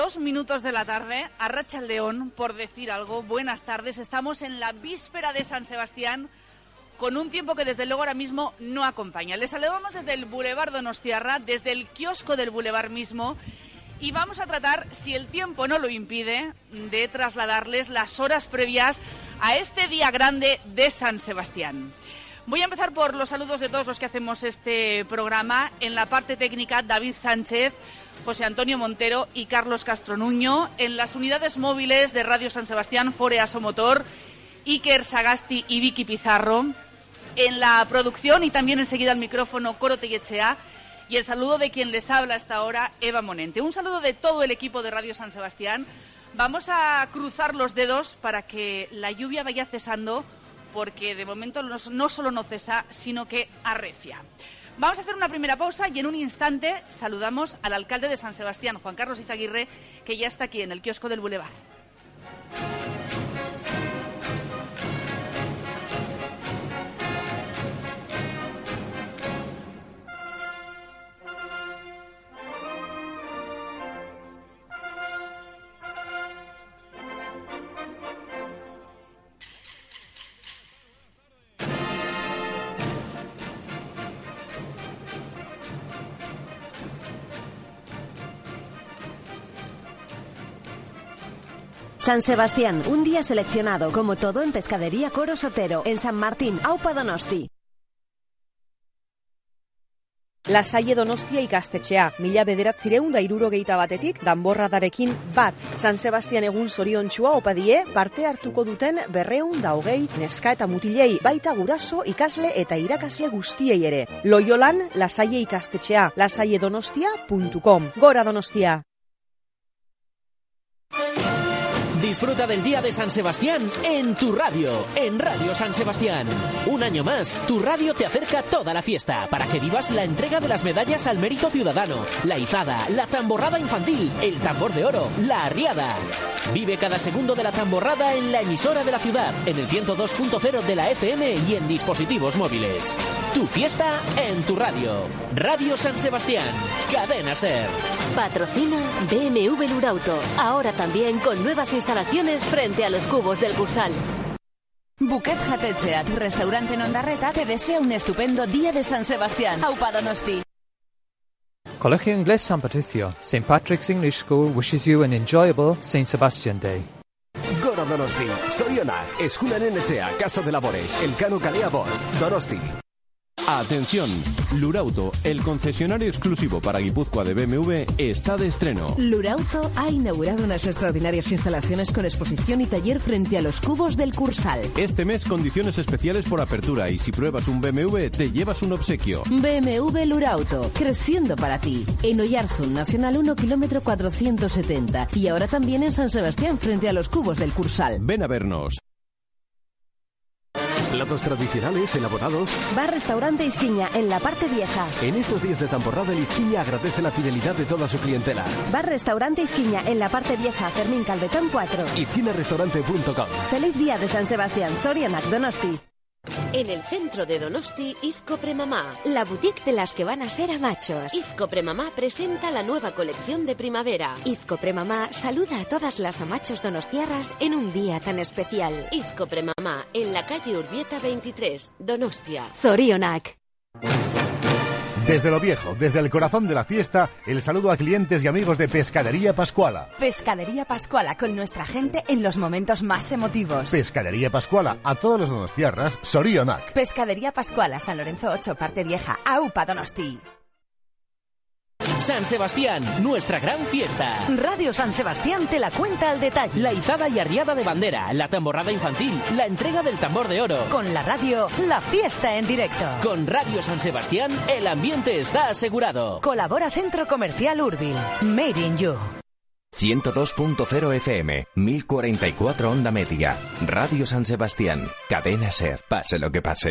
Dos minutos de la tarde, Arracha el León, por decir algo. Buenas tardes, estamos en la víspera de San Sebastián con un tiempo que desde luego ahora mismo no acompaña. Les saludamos desde el Boulevard Donostiarra, desde el kiosco del Boulevard mismo, y vamos a tratar, si el tiempo no lo impide, de trasladarles las horas previas a este día grande de San Sebastián. Voy a empezar por los saludos de todos los que hacemos este programa. En la parte técnica, David Sánchez, José Antonio Montero y Carlos Castronuño. En las unidades móviles de Radio San Sebastián, Foreaso Motor, Iker Sagasti y Vicky Pizarro. En la producción y también enseguida al micrófono, Coro Tellechea. Y el saludo de quien les habla hasta ahora, Eva Monente. Un saludo de todo el equipo de Radio San Sebastián. Vamos a cruzar los dedos para que la lluvia vaya cesando, porque de momento no solo no cesa, sino que arrecia. Vamos a hacer una primera pausa y en un instante saludamos al alcalde de San Sebastián, Juan Carlos Izaguirre, que ya está aquí en el kiosco del Boulevard. San Sebastián, un día seleccionado, como todo en Pescadería Coro Sotero, en San Martín, Aupa Donosti. Lasaie Donostia ikastetxea, mila bederatzireun da irurogeita batetik, danborradarekin bat. San Sebastian egun zoriontxua opadie, parte hartuko duten berreun da hogei, neska eta mutilei, baita guraso, ikasle eta irakasle guztiei ere. Loiolan, lasaie ikastetxea, lasaiedonostia.com. Gora Donostia! Disfruta del Día de San Sebastián en tu radio, en Radio San Sebastián. Un año más, tu radio te acerca toda la fiesta para que vivas la entrega de las medallas al mérito ciudadano, la izada, la tamborrada infantil, el tambor de oro, la arriada. Vive cada segundo de la tamborrada en la emisora de la ciudad, en el 102.0 de la FM y en dispositivos móviles. Tu fiesta en tu radio. Radio San Sebastián. Cadena Ser. Patrocina BMW Lurauto, ahora también con nuevas instalaciones frente a los cubos del Cursal. Buquet Jatetxeat, restaurante en Ondarreta, te desea un estupendo día de San Sebastián. Aupa Donosti. Colegio Inglés San Patricio, St. Patrick's English School wishes you an enjoyable St. Sebastian Day. Goro Donosti, Zorionak, Eskularen etxea, Casa de Labores, Elkano Kalea Bost, Donosti. Atención, Lurauto, el concesionario exclusivo para Guipúzcoa de BMW, está de estreno. Lurauto ha inaugurado unas extraordinarias instalaciones con exposición y taller frente a los cubos del Cursal. Este mes condiciones especiales por apertura y si pruebas un BMW te llevas un obsequio. BMW Lurauto, creciendo para ti. En Oyarzun, Nacional 1, kilómetro 470. Y ahora también en San Sebastián, frente a los cubos del Cursal. Ven a vernos. Platos tradicionales elaborados. Bar Restaurante Izquiña, en la parte vieja. En estos días de temporada, el Izquiña agradece la fidelidad de toda su clientela. Bar Restaurante Izquiña, en la parte vieja, Fermín Calvetón 4. Y cinerestaurante.com. Feliz día de San Sebastián, Soria Donosti. En el centro de Donosti, Izco Premamá. La boutique de las que van a ser a machos. Izco Premamá presenta la nueva colección de primavera. Izco Premamá saluda a todas las amachos donostiarras en un día tan especial. Izco Premamá, en la calle Urbieta 23, Donostia. Zorionak. Desde lo viejo, desde el corazón de la fiesta, el saludo a clientes y amigos de Pescadería Pascuala. Pescadería Pascuala con nuestra gente en los momentos más emotivos. Pescadería Pascuala, a todos los donostiarras, Sorionac. Pescadería Pascuala, San Lorenzo 8, parte vieja, AUPA Donosti. San Sebastián, nuestra gran fiesta. Radio San Sebastián te la cuenta al detalle. La izada y arriada de bandera, la tamborrada infantil, la entrega del tambor de oro. Con la radio, la fiesta en directo. Con Radio San Sebastián, el ambiente está asegurado. Colabora Centro Comercial Urbil. Made in You. 102.0 FM, 1044 onda media. Radio San Sebastián, cadena ser, pase lo que pase.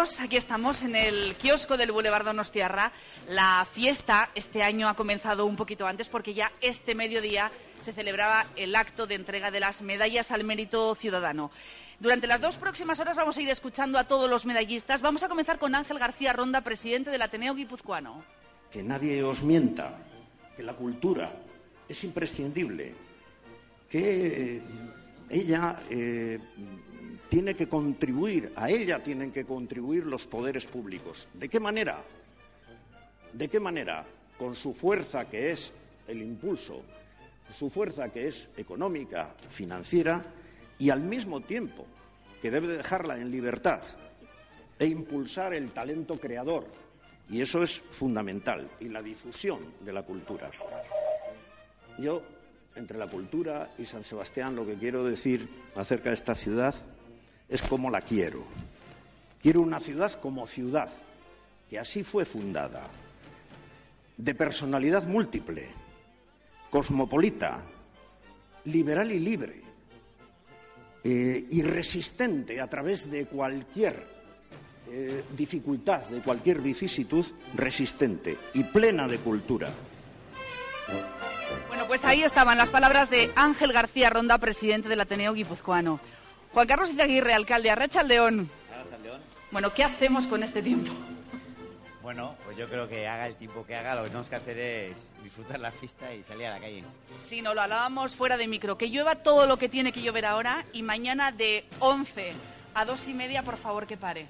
Aquí estamos en el kiosco del Boulevard Donostiarra. La fiesta este año ha comenzado un poquito antes porque ya este mediodía se celebraba el acto de entrega de las medallas al mérito ciudadano. Durante las dos próximas horas vamos a ir escuchando a todos los medallistas. Vamos a comenzar con Ángel García Ronda, presidente del Ateneo Guipuzcoano. Que nadie os mienta, que la cultura es imprescindible, que ella eh, tiene que contribuir, a ella tienen que contribuir los poderes públicos. ¿De qué manera? ¿De qué manera? Con su fuerza que es el impulso, su fuerza que es económica, financiera, y al mismo tiempo que debe dejarla en libertad e impulsar el talento creador. Y eso es fundamental, y la difusión de la cultura. Yo, entre la cultura y San Sebastián, lo que quiero decir acerca de esta ciudad es cómo la quiero. Quiero una ciudad como ciudad, que así fue fundada, de personalidad múltiple, cosmopolita, liberal y libre, eh, y resistente a través de cualquier eh, dificultad, de cualquier vicisitud, resistente y plena de cultura. Bueno, pues ahí estaban las palabras de Ángel García Ronda, presidente del Ateneo Guipuzcoano. Juan Carlos Izaguirre, alcalde, Arracha León. Bueno, ¿qué hacemos con este tiempo? Bueno, pues yo creo que haga el tiempo que haga, lo que tenemos que hacer es disfrutar la fiesta y salir a la calle. Sí, no, lo hablábamos fuera de micro. Que llueva todo lo que tiene que llover ahora y mañana de 11 a 2 y media, por favor, que pare.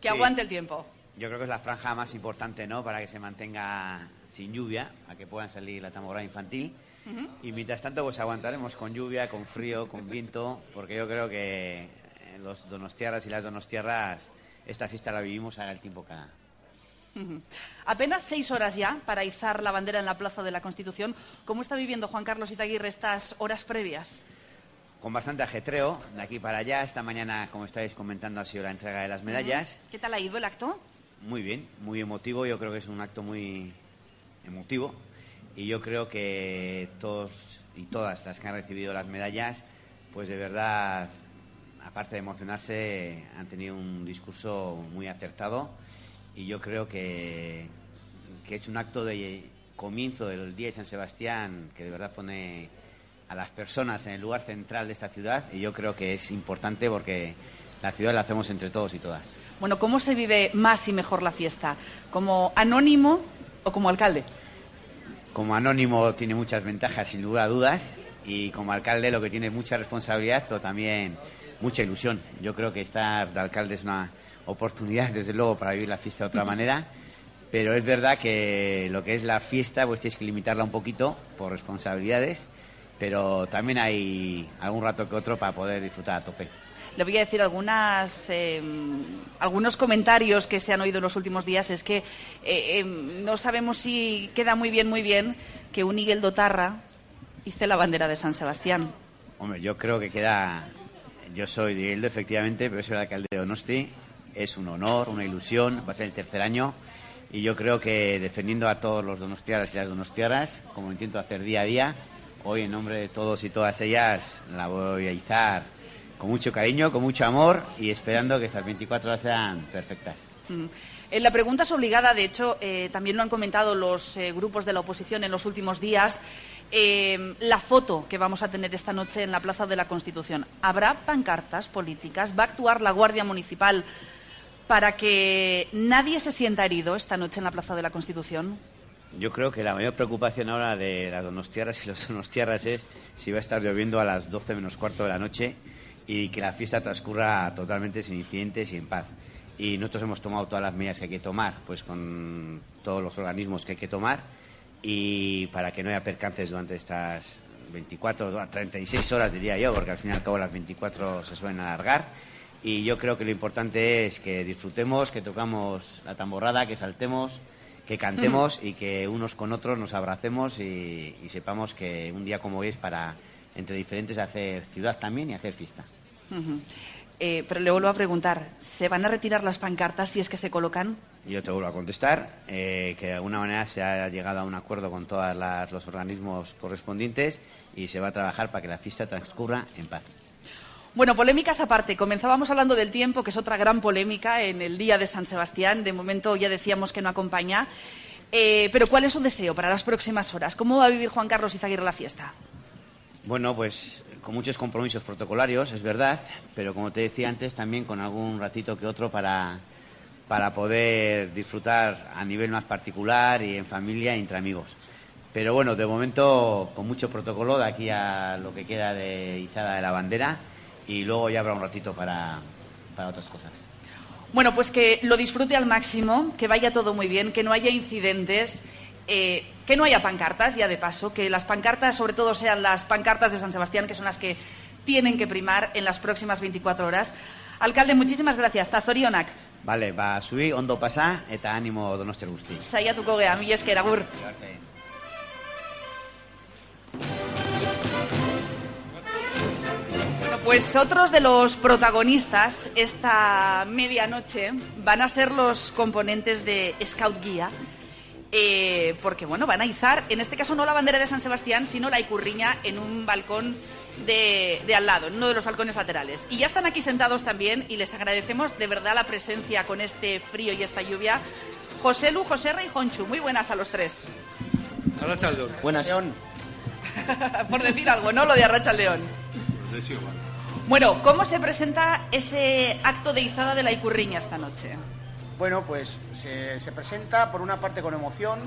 Que Sí. aguante el tiempo. Yo creo que es la franja más importante, ¿no? Para que se mantenga sin lluvia, a que puedan salir la tamborada infantil. Y mientras tanto, pues aguantaremos con lluvia, con frío, con viento, porque yo creo que eh, los donostiarras y las donostiarras esta fiesta la vivimos el tiempo que. Apenas seis horas ya para izar la bandera en la Plaza de la Constitución. ¿Cómo está viviendo Juan Carlos Izaguirre estas horas previas? Con bastante ajetreo, de aquí para allá. Esta mañana, como estáis comentando, ha sido la entrega de las medallas. ¿Qué tal ha ido el acto? Muy bien, muy emotivo. Yo creo que es un acto muy emotivo. Y yo creo que todos y todas las que han recibido las medallas, pues de verdad, aparte de emocionarse, han tenido un discurso muy acertado. Y yo creo que, que es un acto de comienzo del Día de San Sebastián que de verdad pone a las personas en el lugar central de esta ciudad. Y yo creo que es importante porque la ciudad la hacemos entre todos y todas. Bueno, ¿cómo se vive más y mejor la fiesta? ¿Como anónimo o como alcalde? Como anónimo tiene muchas ventajas, sin lugar a dudas, y como alcalde lo que tiene es mucha responsabilidad, pero también mucha ilusión. Yo creo que estar de alcalde es una oportunidad, desde luego, para vivir la fiesta de otra manera, pero es verdad que lo que es la fiesta, pues tienes que limitarla un poquito por responsabilidades, pero también hay algún rato que otro para poder disfrutar a tope. Le voy a decir algunas, eh, algunos comentarios que se han oído en los últimos días. Es que eh, eh, no sabemos si queda muy bien, muy bien que un Miguel Dotarra hice la bandera de San Sebastián. Hombre, yo creo que queda. Yo soy de Hildo, efectivamente, pero soy el alcalde de Donosti. Es un honor, una ilusión, va a ser el tercer año. Y yo creo que defendiendo a todos los donostiaras y las donostiaras, como intento hacer día a día, hoy en nombre de todos y todas ellas la voy a izar con mucho cariño, con mucho amor y esperando que estas 24 horas sean perfectas. Mm. Eh, la pregunta es obligada, de hecho, eh, también lo han comentado los eh, grupos de la oposición en los últimos días. Eh, la foto que vamos a tener esta noche en la Plaza de la Constitución. ¿Habrá pancartas políticas? ¿Va a actuar la Guardia Municipal para que nadie se sienta herido esta noche en la Plaza de la Constitución? Yo creo que la mayor preocupación ahora de las donostiarras y los donostiarras es si va a estar lloviendo a las 12 menos cuarto de la noche y que la fiesta transcurra totalmente sin incidentes y en paz. Y nosotros hemos tomado todas las medidas que hay que tomar, pues con todos los organismos que hay que tomar y para que no haya percances durante estas 24, 36 horas diría yo, porque al fin y al cabo las 24 se suelen alargar. Y yo creo que lo importante es que disfrutemos, que tocamos la tamborrada, que saltemos, que cantemos y que unos con otros nos abracemos y, y sepamos que un día como hoy es para entre diferentes hacer ciudad también y hacer fiesta. Eh, pero le vuelvo a preguntar, ¿se van a retirar las pancartas si es que se colocan? Yo te vuelvo a contestar eh, que de alguna manera se ha llegado a un acuerdo con todos los organismos correspondientes y se va a trabajar para que la fiesta transcurra en paz. Bueno, polémicas aparte. Comenzábamos hablando del tiempo, que es otra gran polémica en el día de San Sebastián. De momento ya decíamos que no acompaña. Eh, pero ¿cuál es su deseo para las próximas horas? ¿Cómo va a vivir Juan Carlos Izaguirre la fiesta? Bueno, pues con muchos compromisos protocolarios, es verdad, pero como te decía antes, también con algún ratito que otro para, para poder disfrutar a nivel más particular y en familia y entre amigos. Pero bueno, de momento con mucho protocolo de aquí a lo que queda de izada de la bandera y luego ya habrá un ratito para, para otras cosas. Bueno, pues que lo disfrute al máximo, que vaya todo muy bien, que no haya incidentes, eh, que no haya pancartas, ya de paso, que las pancartas sobre todo sean las pancartas de San Sebastián, que son las que tienen que primar en las próximas 24 horas. Alcalde, muchísimas gracias. Tazorionak. Vale, ba, zubi ondo pasa eta animo donoster guzti. Saiatuko gea, mi esker, agur. Bueno, pues otros de los protagonistas esta medianoche van a ser los componentes de Scout Guía. Eh, porque bueno, van a izar, en este caso no la bandera de San Sebastián, sino la icurriña en un balcón de, de al lado, en uno de los balcones laterales. Y ya están aquí sentados también y les agradecemos de verdad la presencia con este frío y esta lluvia. José Lu, José Rey y Jonchu, muy buenas a los tres. Buenas. Por decir algo, ¿no? Lo de Arracha al León. Bueno, ¿cómo se presenta ese acto de izada de la icurriña esta noche? Bueno, pues se, se presenta por una parte con emoción,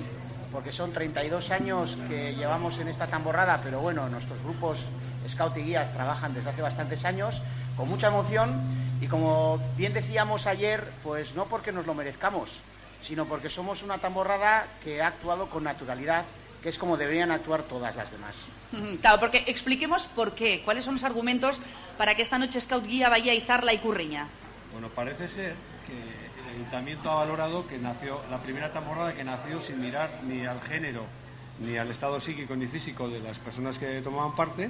porque son 32 años que llevamos en esta tamborrada, pero bueno, nuestros grupos Scout y Guías trabajan desde hace bastantes años, con mucha emoción y como bien decíamos ayer, pues no porque nos lo merezcamos, sino porque somos una tamborrada que ha actuado con naturalidad, que es como deberían actuar todas las demás. Claro, porque expliquemos por qué, cuáles son los argumentos para que esta noche Scout Guía vaya a izar la icurriña. Bueno, parece ser que ayuntamiento ha valorado que nació la primera temporada que nació sin mirar ni al género ni al estado psíquico ni físico de las personas que tomaban parte,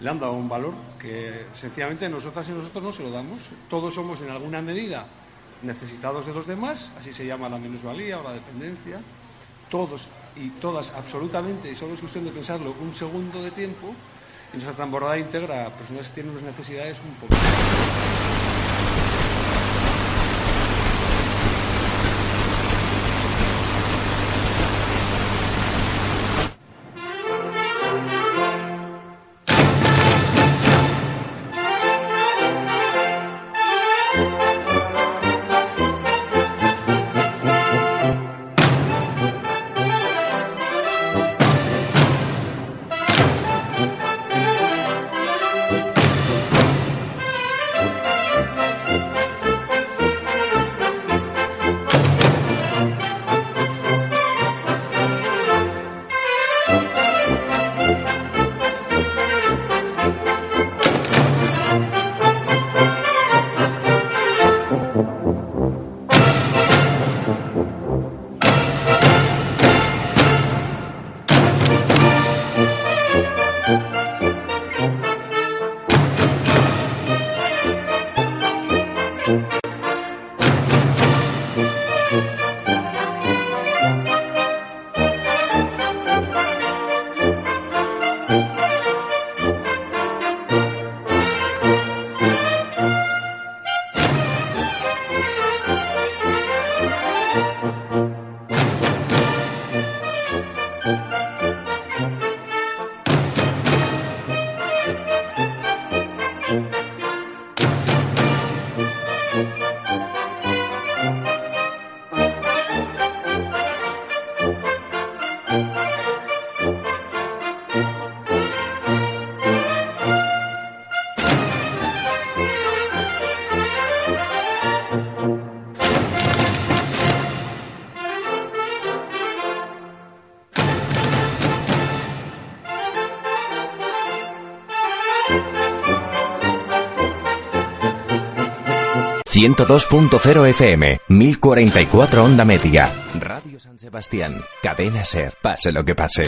le han dado un valor que sencillamente nosotras y nosotros no se lo damos. Todos somos en alguna medida necesitados de los demás, así se llama la minusvalía o la dependencia. Todos y todas absolutamente, y solo es cuestión de pensarlo un segundo de tiempo, y nuestra temporada integra personas que tienen unas necesidades un poco. 102.0 FM, 1044 onda media. Radio San Sebastián, cadena ser, pase lo que pase.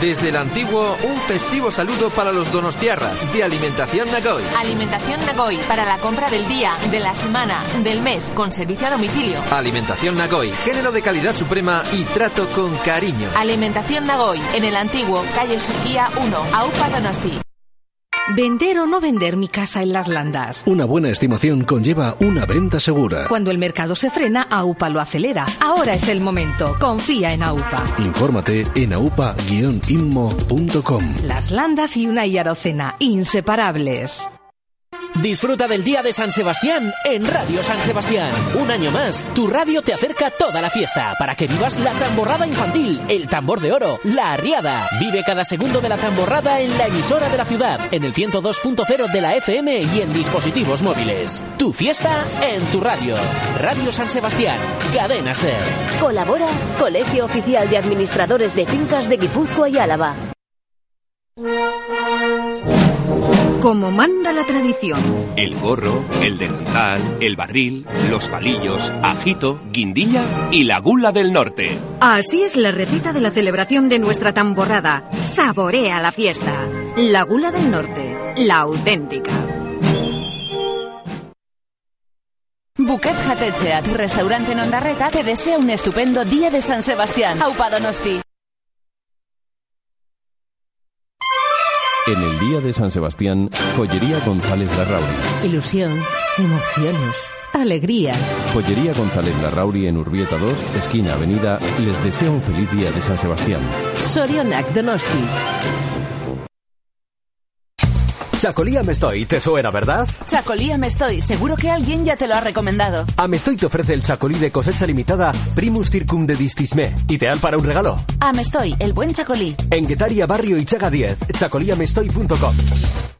Desde el antiguo, un festivo saludo para los donostiarras de Alimentación Nagoy. Alimentación Nagoy para la compra del día, de la semana, del mes, con servicio a domicilio. Alimentación Nagoy, género de calidad suprema y trato con cariño. Alimentación Nagoy, en el antiguo, calle Surquía 1, Aupa Donosti. ¿Vender o no vender mi casa en las landas? Una buena estimación conlleva una venta segura. Cuando el mercado se frena, AUPA lo acelera. Ahora es el momento. Confía en AUPA. Infórmate en aupa-immo.com. Las landas y una Arocena, inseparables. Disfruta del Día de San Sebastián en Radio San Sebastián. Un año más, tu radio te acerca toda la fiesta para que vivas la tamborrada infantil, el tambor de oro, la arriada. Vive cada segundo de la tamborrada en la emisora de la ciudad, en el 102.0 de la FM y en dispositivos móviles. Tu fiesta en tu radio. Radio San Sebastián, cadena ser. Colabora Colegio Oficial de Administradores de Fincas de Guipúzcoa y Álava. Como manda la tradición. El gorro, el delantal, el barril, los palillos, ajito, guindilla y la gula del norte. Así es la receta de la celebración de nuestra tamborrada. Saborea la fiesta. La gula del norte, la auténtica. Buquet Jatechea, tu restaurante en Ondarreta, te desea un estupendo día de San Sebastián. Aupa Donosti. En el día de San Sebastián, Joyería González Larrauri. Ilusión, emociones, alegrías. Joyería González Larrauri en Urbieta 2, esquina Avenida, les desea un feliz día de San Sebastián. Sorionak Donosti. Chacolía me estoy, te suena, ¿verdad? Chacolía me estoy, seguro que alguien ya te lo ha recomendado. Amestoy te ofrece el chacolí de cosecha limitada Primus Circum de Distisme, ideal para un regalo. Amestoy, el buen chacolí. En Guetaria, Barrio y Chaga 10, chacolíamestoy.com.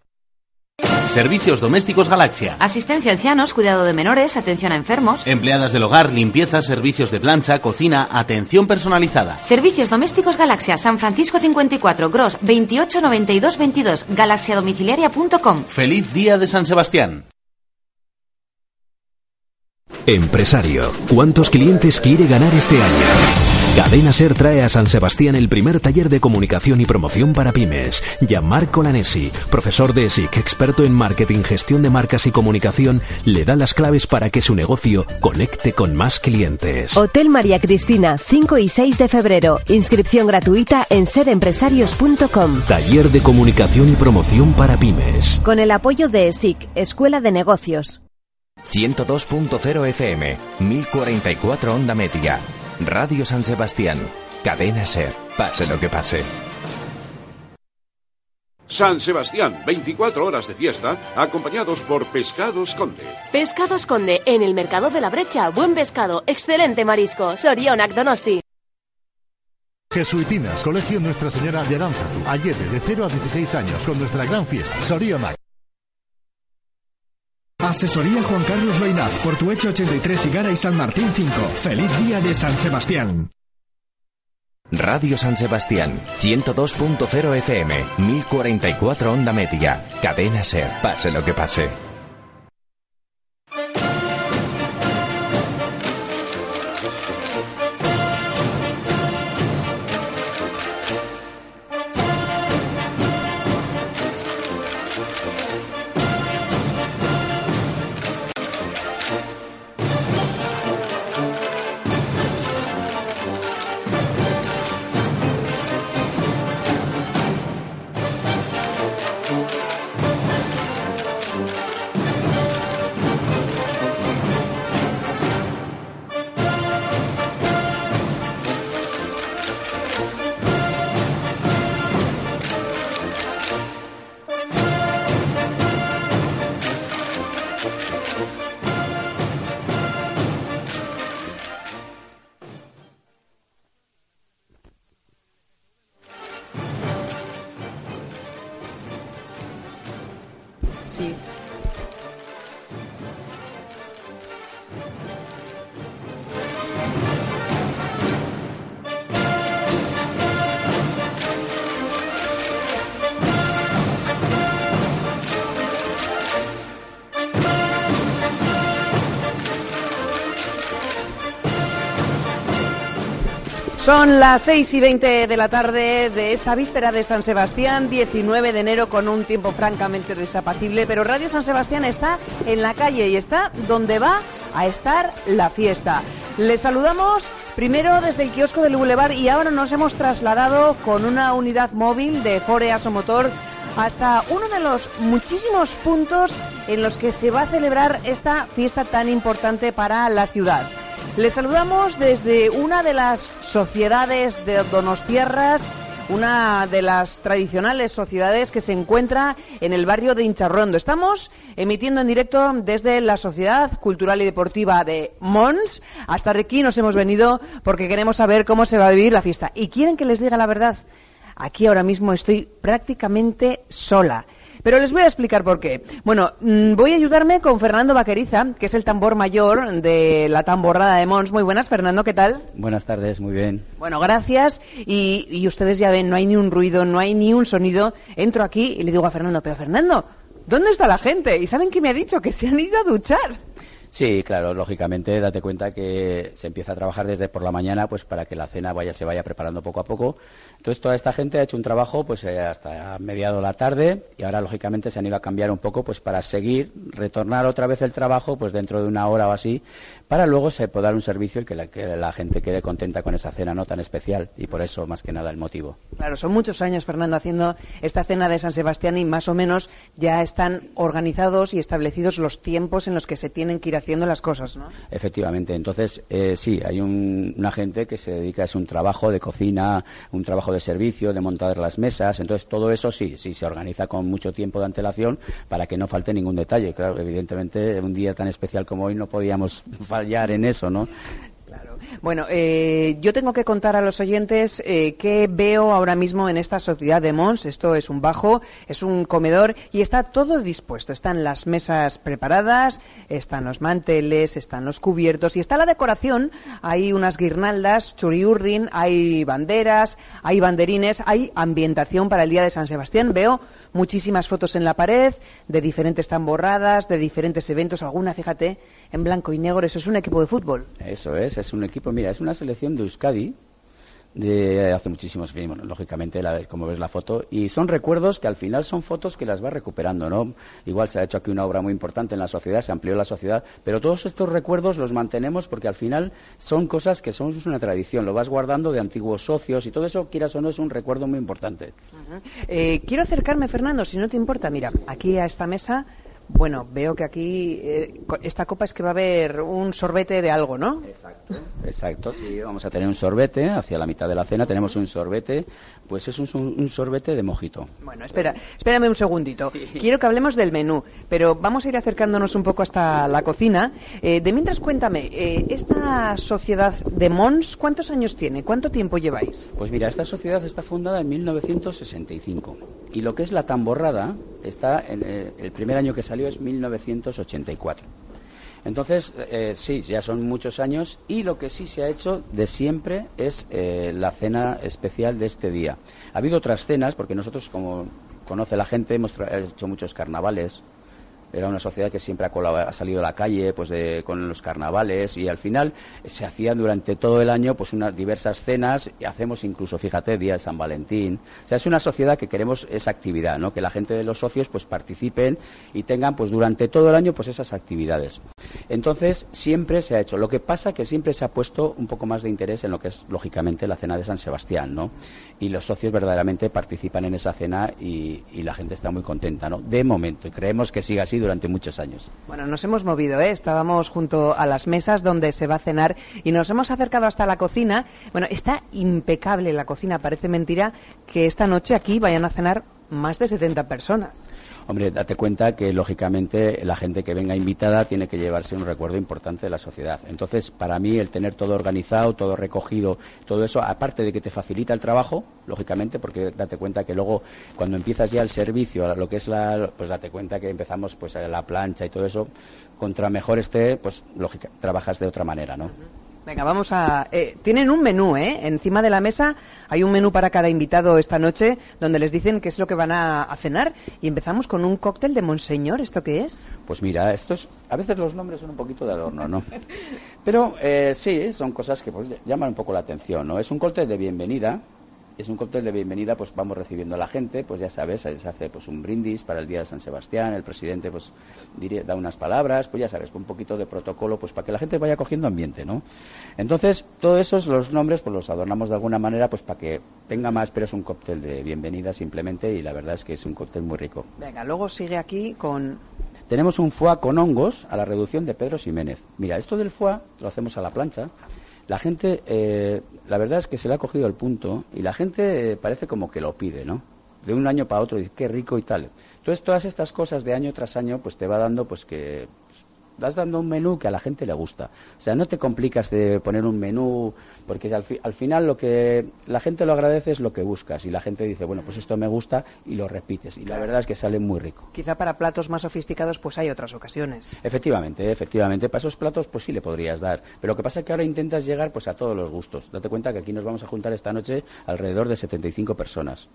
Servicios Domésticos Galaxia. Asistencia a ancianos, cuidado de menores, atención a enfermos. Empleadas del hogar, limpieza, servicios de plancha, cocina, atención personalizada. Servicios Domésticos Galaxia, San Francisco 54, Gros 28 92 22, galaxiadomiciliaria.com. Feliz día de San Sebastián. Empresario, ¿cuántos clientes quiere ganar este año? Cadena Ser trae a San Sebastián el primer taller de comunicación y promoción para pymes. Gianmarco Lanesi, profesor de ESIC, experto en marketing, gestión de marcas y comunicación, le da las claves para que su negocio conecte con más clientes. Hotel María Cristina, 5 y 6 de febrero. Inscripción gratuita en serempresarios.com. Taller de comunicación y promoción para pymes. Con el apoyo de ESIC, Escuela de Negocios. 102.0 FM, 1044 onda media. Radio San Sebastián, cadena ser, pase lo que pase. San Sebastián, 24 horas de fiesta, acompañados por Pescados Conde. Pescados Conde, en el Mercado de la Brecha. Buen pescado, excelente marisco. Sorionak Donosti. Jesuitinas, Colegio Nuestra Señora de Aránzazu. Ayete, de 0 a 16 años, con nuestra gran fiesta. Sorionak. Asesoría Juan Carlos Loinaz, Portuecho 83 Igara y San Martín 5. Feliz día de San Sebastián. Radio San Sebastián, 102.0 FM, 1044 onda media. Cadena ser, pase lo que pase. Son las 6 y 20 de la tarde de esta víspera de San Sebastián, 19 de enero, con un tiempo francamente desapacible, pero Radio San Sebastián está en la calle y está donde va a estar la fiesta. Les saludamos primero desde el kiosco del Boulevard y ahora nos hemos trasladado con una unidad móvil de Fore Motor hasta uno de los muchísimos puntos en los que se va a celebrar esta fiesta tan importante para la ciudad. Les saludamos desde una de las sociedades de Donostierras, una de las tradicionales sociedades que se encuentra en el barrio de Incharrondo. Estamos emitiendo en directo desde la Sociedad Cultural y Deportiva de Mons. Hasta aquí nos hemos venido porque queremos saber cómo se va a vivir la fiesta. ¿Y quieren que les diga la verdad? Aquí ahora mismo estoy prácticamente sola. Pero les voy a explicar por qué. Bueno, mm, voy a ayudarme con Fernando Vaqueriza, que es el tambor mayor de la tamborrada de Mons. Muy buenas, Fernando, ¿qué tal? Buenas tardes, muy bien. Bueno, gracias. Y, y ustedes ya ven, no hay ni un ruido, no hay ni un sonido. Entro aquí y le digo a Fernando, pero Fernando, ¿dónde está la gente? ¿Y saben qué me ha dicho? Que se han ido a duchar. Sí, claro, lógicamente, date cuenta que se empieza a trabajar desde por la mañana, pues para que la cena vaya se vaya preparando poco a poco. Entonces toda esta gente ha hecho un trabajo pues eh, hasta mediado la tarde y ahora lógicamente se han ido a cambiar un poco pues para seguir retornar otra vez el trabajo pues dentro de una hora o así para luego se pueda dar un servicio y que la, gente quede contenta con esa cena no tan especial. Y por eso más que nada el motivo. Claro, son muchos años Fernando haciendo esta cena de San Sebastián y más o menos ya están organizados y establecidos los tiempos en los que se tienen que ir haciendo las cosas, ¿no? Efectivamente, entonces eh, sí, hay un, una gente que se dedica a un trabajo de cocina, un trabajo de servicio, de montar las mesas, entonces todo eso sí, sí se organiza con mucho tiempo de antelación para que no falte ningún detalle. Claro, evidentemente un día tan especial como hoy no podíamos fallar en eso, ¿no? Bueno, eh, yo tengo que contar a los oyentes eh, qué veo ahora mismo en esta sociedad de Mons. Esto es un bajo, es un comedor y está todo dispuesto. Están las mesas preparadas, están los manteles, están los cubiertos y está la decoración. Hay unas guirnaldas, churiurdin, hay banderas, hay banderines, hay ambientación para el día de San Sebastián. Veo muchísimas fotos en la pared de diferentes tamborradas, de diferentes eventos, alguna, fíjate, en blanco y negro. Eso es un equipo de fútbol. Eso es, es un equipo, mira, es una selección de Euskadi de hace muchísimos años, lógicamente, la, como ves la foto, y son recuerdos que al final son fotos que las vas recuperando, ¿no? Igual se ha hecho aquí una obra muy importante en la sociedad, se amplió la sociedad, pero todos estos recuerdos los mantenemos porque al final son cosas que son una tradición, lo vas guardando de antiguos socios y todo eso, quieras o no, es un recuerdo muy importante. Eh, quiero acercarme, Fernando, si no te importa, mira, aquí a esta mesa bueno, veo que aquí eh, esta copa es que va a haber un sorbete de algo, ¿no? Exacto, exacto. Sí, vamos a tener un sorbete hacia la mitad de la cena. Tenemos un sorbete, pues es un, sorbete de mojito. Bueno, espera, espérame un segundito. Quiero que hablemos del menú, pero vamos a ir acercándonos un poco hasta la cocina. Eh, de mientras, cuéntame, eh, esta sociedad de Mons, ¿cuántos años tiene? ¿Cuánto tiempo lleváis? Pues mira, esta sociedad está fundada en 1965 y lo que es la tamborrada está en el primer año que salió es 1984. Entonces, eh, sí, ya son muchos años y lo que sí se ha hecho de siempre es eh, la cena especial de este día. Ha habido otras cenas, porque nosotros, como conoce la gente, hemos hecho muchos carnavales, era una sociedad que siempre ha, salido a la calle pues con los carnavales y al final se hacían durante todo el año pues unas diversas cenas y hacemos incluso fíjate día de San Valentín. O sea es una sociedad que queremos esa actividad no que la gente de los socios pues participen y tengan pues durante todo el año pues esas actividades. Entonces siempre se ha hecho. Lo que pasa que siempre se ha puesto un poco más de interés en lo que es lógicamente la cena de San Sebastián no y los socios verdaderamente participan en esa cena y, y la gente está muy contenta no de momento y creemos que siga así durante muchos años. Bueno, nos hemos movido, ¿eh? estábamos junto a las mesas donde se va a cenar y nos hemos acercado hasta la cocina. Bueno, está impecable la cocina, parece mentira que esta noche aquí vayan a cenar más de 70 personas. Hombre, date cuenta que lógicamente la gente que venga invitada tiene que llevarse un recuerdo importante de la sociedad. Entonces, para mí el tener todo organizado, todo recogido, todo eso, aparte de que te facilita el trabajo, lógicamente, porque date cuenta que luego cuando empiezas ya el servicio, lo que es la, pues date cuenta que empezamos pues a la plancha y todo eso, contra mejor esté, pues lógica, trabajas de otra manera, ¿no? Venga, vamos a... eh, tienen un menú, ¿eh? Encima de la mesa hay un menú para cada invitado esta noche donde les dicen qué es lo que van a, cenar. Y empezamos con un cóctel de Monseñor. ¿Esto qué es? Pues mira, estos, a veces los nombres son un poquito de adorno, ¿no? Pero eh, sí, son cosas que pues, llaman un poco la atención, ¿no? Es un cóctel de bienvenida, es un cóctel de bienvenida, pues vamos recibiendo a la gente, pues ya sabes, se hace pues un brindis para el día de San Sebastián, el presidente pues diría- da unas palabras, pues ya sabes, un poquito de protocolo, pues para que la gente vaya cogiendo ambiente, ¿no? Entonces, todo eso, los nombres, pues los adornamos de alguna manera, pues para que tenga más, pero es un cóctel de bienvenida simplemente, y la verdad es que es un cóctel muy rico. Venga, luego sigue aquí con... Tenemos un foie con hongos a la reducción de Pedro Ximénez. Mira, esto del foie lo hacemos a la plancha. La gente, eh, la verdad es que se le ha cogido el punto y la gente eh, parece como que lo pide, ¿no? De un año para otro, dice, qué rico y tal. Entonces, todas estas cosas de año tras año, pues te va dando, pues que vas dando un menú que a la gente le gusta. O sea, no te complicas de poner un menú, porque al, fi- al final lo que la gente lo agradece es lo que buscas. Y la gente dice, bueno, pues esto me gusta y lo repites. Y la verdad es que sale muy rico. Quizá para platos más sofisticados pues hay otras ocasiones. Efectivamente, efectivamente. Para esos platos, pues sí le podrías dar. Pero lo que pasa es que ahora intentas llegar pues a todos los gustos. Date cuenta que aquí nos vamos a juntar esta noche alrededor de 75 personas.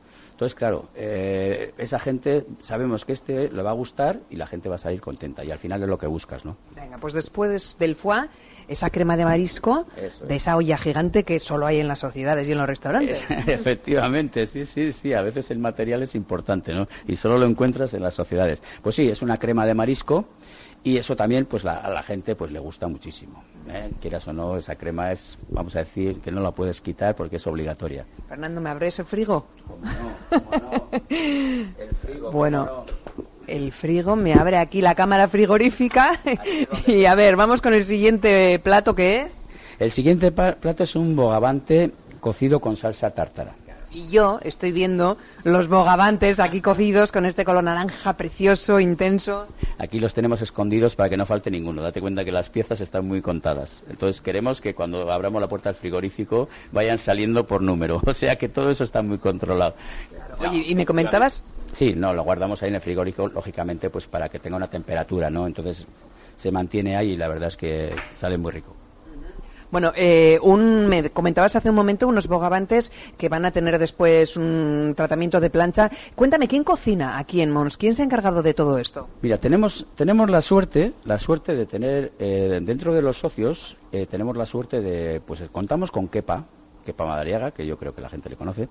Entonces, claro, eh, esa gente sabemos que este le va a gustar y la gente va a salir contenta. Y al final es lo que buscas, ¿no? Venga, pues después del foie, esa crema de marisco, de esa olla gigante que solo hay en las sociedades y en los restaurantes. Efectivamente, sí, sí, sí. A veces el material es importante, ¿no? Y solo lo encuentras en las sociedades. Pues sí, es una crema de marisco y eso también, pues la- a la gente, pues le gusta muchísimo. ¿eh? Quieras o no, esa crema es, vamos a decir, que no la puedes quitar porque es obligatoria. Fernando, ¿me abres el frigo? Bueno, el frigo me abre aquí la cámara frigorífica. y a ver, vamos con el siguiente plato que es. El siguiente plato es un bogavante cocido con salsa tártara. Y yo estoy viendo los bogavantes aquí cocidos con este color naranja precioso, intenso. Aquí los tenemos escondidos para que no falte ninguno. Date cuenta que las piezas están muy contadas. Entonces queremos que cuando abramos la puerta del frigorífico vayan saliendo por número. O sea que todo eso está muy controlado. Oye, y me comentabas Sí, no, lo guardamos ahí en el frigorífico, lógicamente, pues para que tenga una temperatura, ¿no? Entonces se mantiene ahí y la verdad es que sale muy rico. Bueno, eh, un, me comentabas hace un momento unos bogavantes que van a tener después un tratamiento de plancha. Cuéntame, ¿quién cocina aquí en Mons? ¿Quién se ha encargado de todo esto? Mira, tenemos, tenemos la suerte, la suerte de tener eh, dentro de los socios, eh, tenemos la suerte de, pues contamos con Kepa, Kepa Madariaga, que yo creo que la gente le conoce,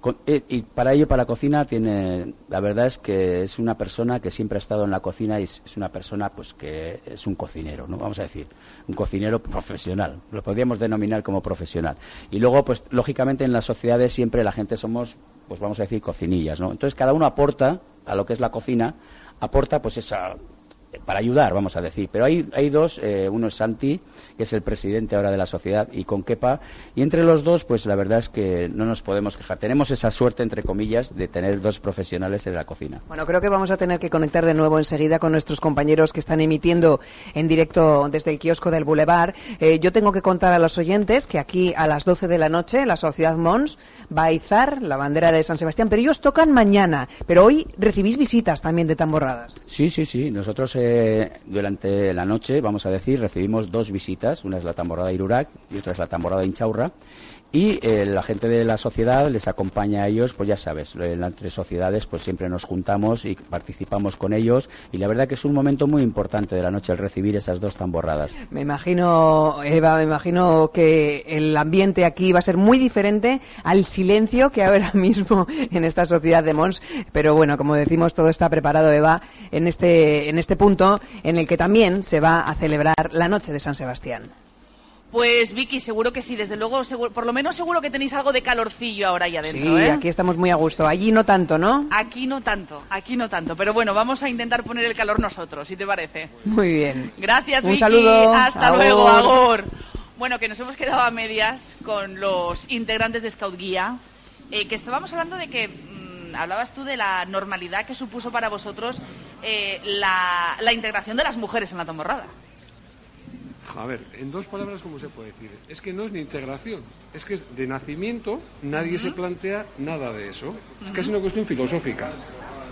Con- eh, y para ello, para la cocina, tiene, la verdad es que es una persona que siempre ha estado en la cocina y es, es una persona, pues que es un cocinero, ¿no? Vamos a decir, un cocinero profesional, lo podríamos denominar como profesional. Y luego, pues lógicamente en las sociedades siempre la gente somos, pues vamos a decir, cocinillas, ¿no? Entonces cada uno aporta a lo que es la cocina, aporta pues esa para ayudar, vamos a decir. Pero hay, hay dos, eh, uno es Santi, que es el presidente ahora de la sociedad, y con Kepa, y entre los dos, pues la verdad es que no nos podemos quejar. Tenemos esa suerte, entre comillas, de tener dos profesionales en la cocina. Bueno, creo que vamos a tener que conectar de nuevo enseguida con nuestros compañeros que están emitiendo en directo desde el kiosco del Boulevard. Eh, yo tengo que contar a los oyentes que aquí a las 12 de la noche la Sociedad Mons va a izar la bandera de San Sebastián, pero ellos tocan mañana. Pero hoy recibís visitas también de tamborradas. Sí, sí, sí. Nosotros eh, durante la noche, vamos a decir, recibimos dos visitas. Una es la tamborrada Irurac y otra es la tamborrada Inchaurra. Y eh, la gente de la sociedad les acompaña a ellos, pues ya sabes, en las tres sociedades pues siempre nos juntamos y participamos con ellos. Y la verdad que es un momento muy importante de la noche el recibir esas dos tamborradas. Me imagino, Eva, me imagino que el ambiente aquí va a ser muy diferente al silencio que ahora mismo en esta sociedad de Mons. Pero bueno, como decimos, todo está preparado, Eva, en este, en este punto en el que también se va a celebrar la noche de San Sebastián. Pues Vicky, seguro que sí, desde luego, seguro- por lo menos seguro que tenéis algo de calorcillo ahora ahí adentro, Sí, ¿eh? aquí estamos muy a gusto. Allí no tanto, ¿no? Aquí no tanto, aquí no tanto, pero bueno, vamos a intentar poner el calor nosotros, si te parece. Muy bien. Gracias, Un Vicky. saludo. Hasta Agur. luego, Agor. Bueno, que nos hemos quedado a medias con los integrantes de Scout Guía, eh, que estábamos hablando de que mm, hablabas tú de la normalidad que supuso para vosotros eh, la, la integración de las mujeres en la tomorrada. A ver, en dos palabras, ¿cómo se puede decir? Es que no es ni integración, es que es de nacimiento, nadie se plantea nada de eso. Es casi una cuestión filosófica.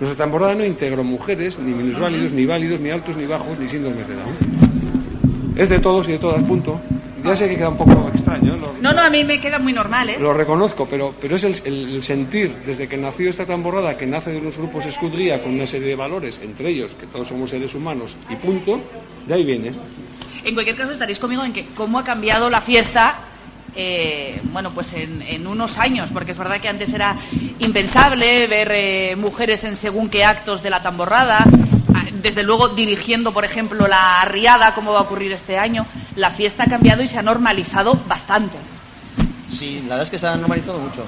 Nuestra temporada no integró mujeres, ni minusválidos, ni válidos, ni altos, ni bajos, ni síndromes de Down. Es de todos y de todas, punto. Ya sé que queda un poco extraño, lo, No, no, a mí me queda muy normal, ¿eh? lo reconozco, pero, pero es el, el- el sentir desde que nació esta tamborrada, que nace de unos grupos escudría con una serie de valores, entre ellos que todos somos seres humanos y punto, de ahí viene. En cualquier caso, estaréis conmigo en que cómo ha cambiado la fiesta, eh, bueno, pues en, en unos años, porque es verdad que antes era impensable ver eh, mujeres en según qué actos de la tamborrada, ah, desde luego dirigiendo, por ejemplo, la riada, como va a ocurrir este año. La fiesta ha cambiado y se ha normalizado bastante. Sí, la verdad es que se ha normalizado mucho.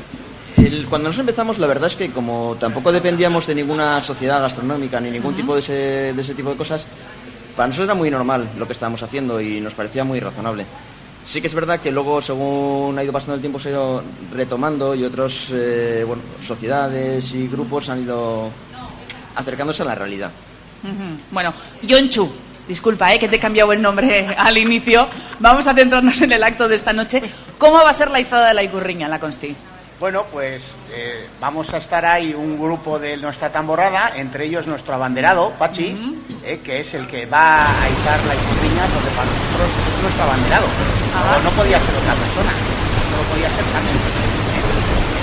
El- cuando nosotros empezamos, la verdad es que como tampoco dependíamos de ninguna sociedad gastronómica ni ningún tipo de ese, de ese tipo de cosas, para nosotros era muy normal lo que estábamos haciendo y nos parecía muy razonable. Sí que es verdad que luego, según ha ido pasando el tiempo, se ha ido retomando y otras bueno, sociedades y grupos han ido acercándose a la realidad. Ujú. Bueno, Yonchu, disculpa, eh, que te he cambiado el nombre al inicio. Vamos a centrarnos en el acto de esta noche. ¿Cómo va a ser la izada de la Icurriña en la Consti? Bueno, pues eh, vamos a estar ahí un grupo de nuestra tamborrada, entre ellos nuestro abanderado, Pachi, eh, que es el que va a izar la Icurriña, porque para nosotros es nuestro abanderado. No, no podía ser otra persona, solo podía ser Pachi. ¿eh?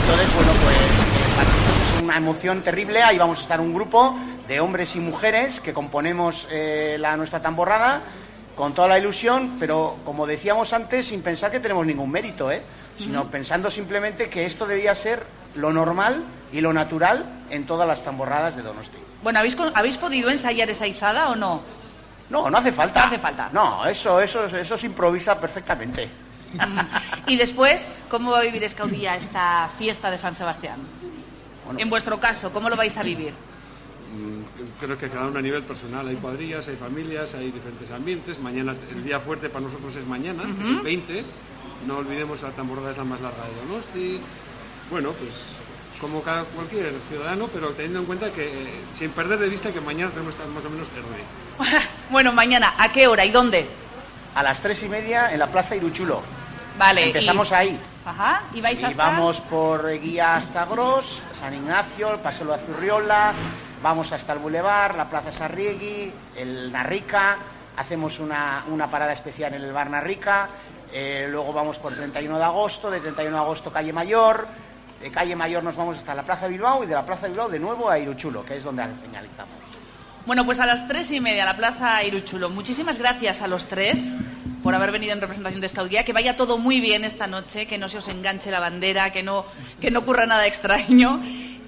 Entonces, bueno, pues eh, para nosotros es una emoción terrible. Ahí vamos a estar un grupo de hombres y mujeres que componemos eh, la nuestra tamborrada con toda la ilusión, pero como decíamos antes, sin pensar que tenemos ningún mérito, ¿eh? Sino pensando simplemente que esto debía ser lo normal y lo natural en todas las tamborradas de Donosti. Bueno, ¿habéis, con- ¿habéis podido ensayar esa izada o no? No, no hace falta. No hace falta. No, eso, eso, eso se improvisa perfectamente. Y después, ¿cómo va a vivir Escaudilla esta fiesta de San Sebastián? en vuestro caso, ¿cómo lo vais a vivir? Mm, Creo que cada uno a nivel personal hay cuadrillas, hay familias, hay diferentes ambientes. Mañana, el día fuerte para nosotros es mañana, que es el Ujú. 20. No olvidemos la tamborrada es la más larga de Donosti. Bueno, pues como cada, cualquier ciudadano, pero teniendo en cuenta que, eh, sin perder de vista que mañana tenemos que estar más o menos RD. Bueno, mañana, ¿a qué hora y dónde? A las tres y media en la Plaza Iruchulo. Vale. Empezamos y- ahí. Ajá, y vais Y hasta... vamos por Guía hasta Gros, San Ignacio, el Paseo de Zurriola, vamos hasta el Boulevard, la Plaza Sarriegui, el Narrica, hacemos una, una parada especial en el Bar Narrica, eh, luego vamos por 31 de agosto, de 31 de agosto Calle Mayor, de Calle Mayor nos vamos hasta la Plaza de Bilbao y de la Plaza de Bilbao de nuevo a Iruchulo, que es donde finalizamos. Bueno, pues a las tres y media, la Plaza Iruchulo. Muchísimas gracias a los tres por haber venido en representación de Escaudía. Que vaya todo muy bien esta noche, que no se os enganche la bandera, que no, que no ocurra nada extraño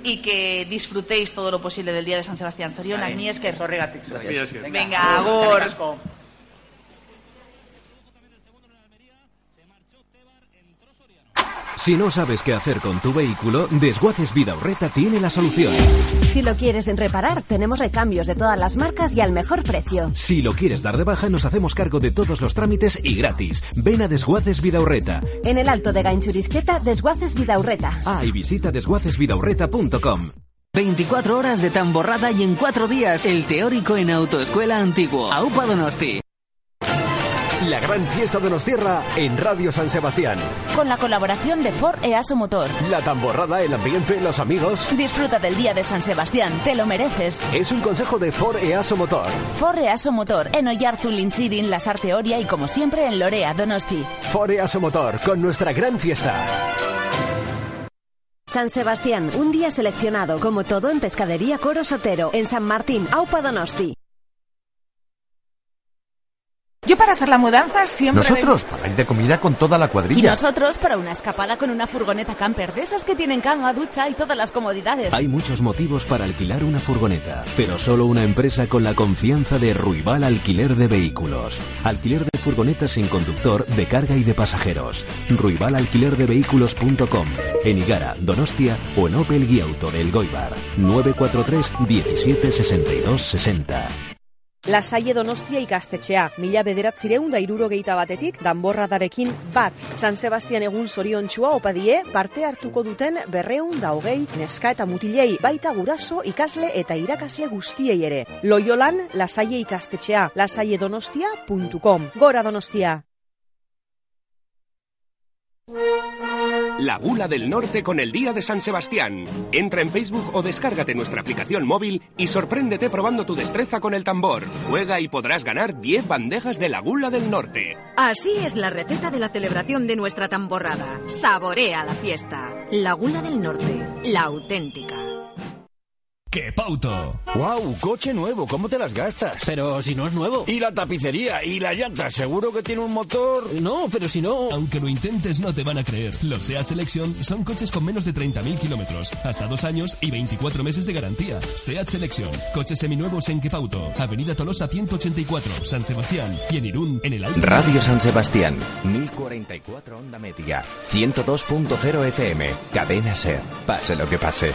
y que disfrutéis todo lo posible del día de San Sebastián. Zorion, Vale. Agni Esker. Zorrigatik, Zorrigatik. Gracias. Venga, Venga, agur, Si no sabes qué hacer con tu vehículo, Desguaces Vidaurreta tiene la solución. Si lo quieres reparar, tenemos recambios de todas las marcas y al mejor precio. Si lo quieres dar de baja, nos hacemos cargo de todos los trámites y gratis. Ven a Desguaces Vidaurreta. En el Alto de Gainchurizqueta, Desguaces Vidaurreta. Ah, y visita desguacesvidaurreta.com. 24 horas de tamborrada y en 4 días el teórico en Autoescuela Antiguo. Aupa Donosti. La gran fiesta de Nostierra en Radio San Sebastián. Con la colaboración de Ford EASO Motor. La tamborrada, el ambiente, los amigos. Disfruta del día de San Sebastián, te lo mereces. Es un consejo de Ford EASO Motor. Ford EASO Motor, en Oyartu, Lintzirin, Lasarte Oria y como siempre en Lorea, Donosti. Ford EASO Motor con nuestra gran fiesta. San Sebastián, un día seleccionado, como todo en Pescadería Coro Sotero, en San Martín, Aupa Donosti. Yo para hacer la mudanza siempre... Nosotros, para ir de comida con toda la Y cuadrilla. nosotros para una escapada con una furgoneta camper, de esas que tienen cama, ducha y todas las comodidades. Hay muchos motivos para alquilar una furgoneta, pero solo una empresa con la confianza de Ruibal Alquiler de Vehículos. Alquiler de furgonetas sin conductor, de carga y de pasajeros. Ruibalalquilerdevehículos.com. En Igara, Donostia o en Opel Guiauto del Goibar. 943 17 62 60. Lasaie Donostia ikastetxea, mila bederatzireun da irurogeita batetik, danborradarekin bat. San Sebastian egun zoriontsua opadie, parte hartuko duten berreun da hogei, neska eta mutilei, baita guraso, ikasle eta irakasle guztiei ere. Loiolan, lasaie ikastetxea, lasaiedonostia.com. Gora Donostia! La Gula del Norte con el Día de San Sebastián. Entra en Facebook o descárgate nuestra aplicación móvil y sorpréndete probando tu destreza con el tambor. Juega y podrás ganar 10 bandejas de la Gula del Norte. Así es la receta de la celebración de nuestra tamborrada. Saborea la fiesta. La Gula del Norte, la auténtica. ¡Qué pauto! ¡Wow! Coche nuevo, ¿cómo te las gastas? Pero si no es nuevo. Y la tapicería y la llanta, ¿seguro que tiene un motor? No, pero si no. Aunque lo intentes, no te van a creer. Los SEAT Selection son coches con menos de 30.000 kilómetros, hasta dos años y 24 meses de garantía. SEAT Selection, coches seminuevos en Quepauto, Avenida Tolosa 184, San Sebastián y en Irún, en el Alto. Radio San Sebastián, 1044 onda media, 102.0 FM, cadena ser. Pase lo que pase.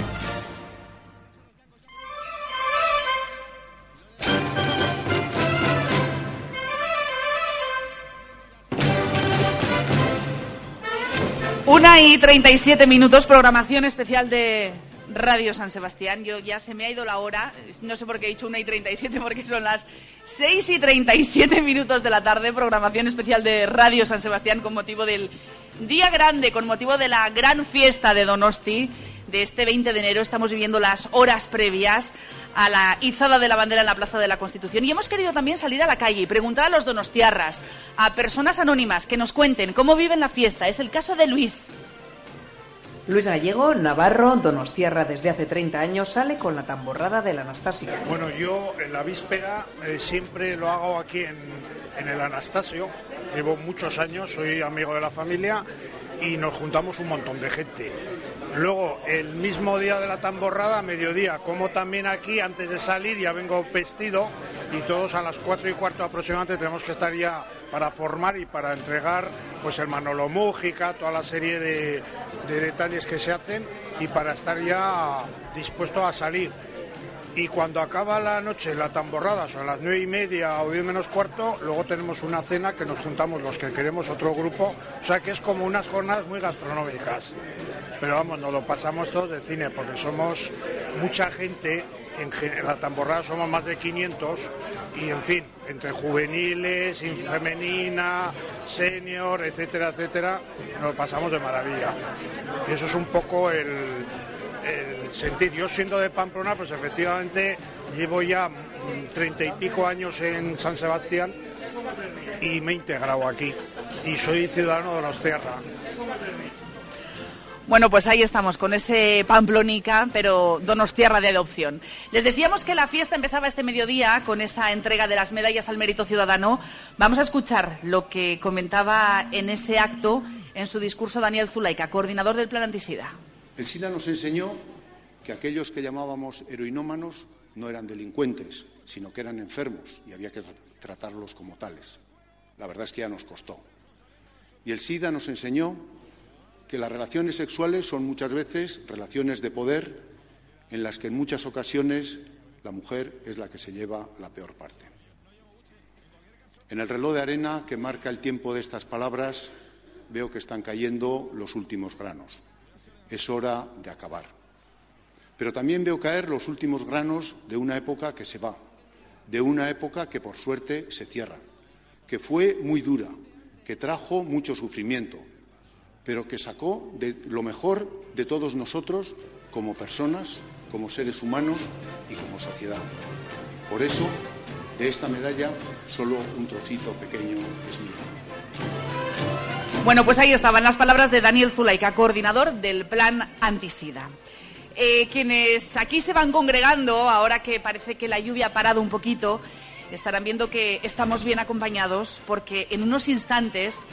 Una y 37 minutos, programación especial de Radio San Sebastián. Yo ya se me ha ido la hora, no sé por qué he dicho una y 37, porque son las 6 y 37 minutos de la tarde, programación especial de Radio San Sebastián con motivo del Día Grande, con motivo de la gran fiesta de Donosti de este 20 de enero. Estamos viviendo las horas previas a la izada de la bandera en la Plaza de la Constitución. Y hemos querido también salir a la calle y preguntar a los donostiarras, a personas anónimas, que nos cuenten cómo viven la fiesta. Es el caso de Luis. Luis Gallego, Navarro, Donostiarra desde hace 30 años, sale con la tamborrada de la Anastasia. Bueno, yo en la víspera eh, siempre lo hago aquí en, en el Anastasio. Llevo muchos años, soy amigo de la familia y nos juntamos un montón de gente. Luego, el mismo día de la tamborrada, a mediodía, como también aquí, antes de salir, ya vengo vestido y todos a las cuatro y cuarto aproximadamente tenemos que estar ya para formar y para entregar pues el Manolo Mújica, toda la serie de, de detalles que se hacen y para estar ya dispuesto a salir. Y cuando acaba la noche, la tamborrada, son las nueve y media o diez menos cuarto, luego tenemos una cena que nos juntamos los que queremos otro grupo, o sea que es como unas jornadas muy gastronómicas. Pero vamos, nos lo pasamos todos de cine, porque somos mucha gente, en, la tamborrada somos más de 500, y en fin, entre juveniles, femenina, senior, etcétera, etcétera, nos lo pasamos de maravilla. Y eso es un poco el, sentir. Yo siendo de Pamplona, pues efectivamente llevo ya mm, treinta y pico años en San Sebastián y me he integrado aquí. Y soy ciudadano de los. Bueno, pues ahí estamos, con ese Pamplónica, pero Donostierra de adopción. Les decíamos que la fiesta empezaba este mediodía con esa entrega de las medallas al mérito ciudadano. Vamos a escuchar lo que comentaba en ese acto, en su discurso, Daniel Zulaika, coordinador del Plan Antisida. El SIDA nos enseñó que aquellos que llamábamos heroinómanos no eran delincuentes, sino que eran enfermos y había que tratarlos como tales. La verdad es que ya nos costó. Y el SIDA nos enseñó que las relaciones sexuales son muchas veces relaciones de poder en las que en muchas ocasiones la mujer es la que se lleva la peor parte. En el reloj de arena que marca el tiempo de estas palabras veo que están cayendo los últimos granos. Es hora de acabar. Pero también veo caer los últimos granos de una época que se va, de una época que por suerte se cierra, que fue muy dura, que trajo mucho sufrimiento, pero que sacó de lo mejor de todos nosotros como personas, como seres humanos y como sociedad. Por eso, de esta medalla, solo un trocito pequeño es mío. Bueno, pues ahí estaban las palabras de Daniel Zulaika, coordinador del Plan Antisida. Eh, quienes aquí se van congregando, ahora que parece que la lluvia ha parado un poquito, estarán viendo que estamos bien acompañados porque en unos instantes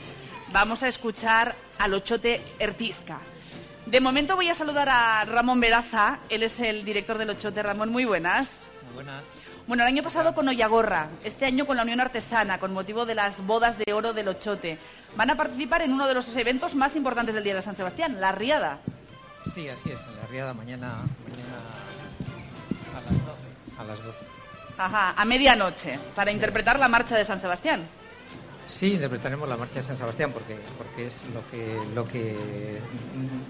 vamos a escuchar al Ochote Ertizca. De momento voy a saludar a Ramón Veraza, él es el director del Ochote. Ramón, muy buenas. Buenas. Bueno, el año pasado con Ollagorra, este año con la Unión Artesana, con motivo de las bodas de oro del Ochote. Van a participar en uno de los eventos más importantes del Día de San Sebastián, la Riada. Sí, así es, en la riada mañana, mañana a las 12. A las 12. Ajá, a medianoche, para interpretar la marcha de San Sebastián. Sí, interpretaremos la marcha de San Sebastián porque, porque es lo que, lo que,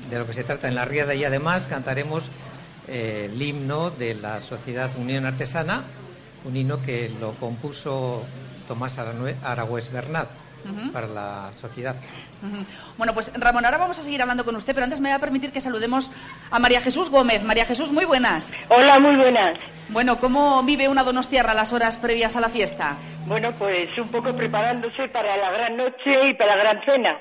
de lo que se trata en la riada y además cantaremos eh, el himno de la Sociedad Unión Artesana, un himno que lo compuso Tomás Aragüés Bernat. Para la sociedad. Bueno, pues Ramón, ahora vamos a seguir hablando con usted, pero antes me va a permitir que saludemos a María Jesús Gómez. María Jesús, muy buenas. Hola, muy buenas. Bueno, ¿cómo vive una donostiarra las horas previas a la fiesta? Bueno, pues un poco preparándose para la gran noche y para la gran cena.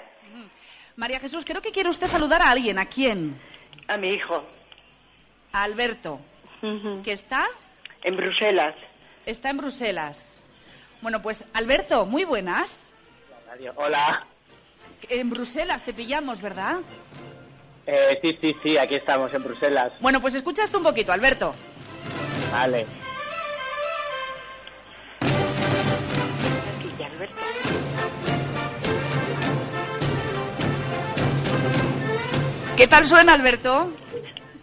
María Jesús, creo que quiere usted saludar a alguien. ¿A quién? A mi hijo. A Alberto. ¿Que está? En Bruselas. Está en Bruselas. Bueno, pues Alberto, muy buenas. Hola. En Bruselas te pillamos, ¿verdad? Eh, sí, sí, sí, aquí estamos en Bruselas. Bueno, pues escucha esto un poquito, Alberto. Vale. ¿Qué tal suena, Alberto?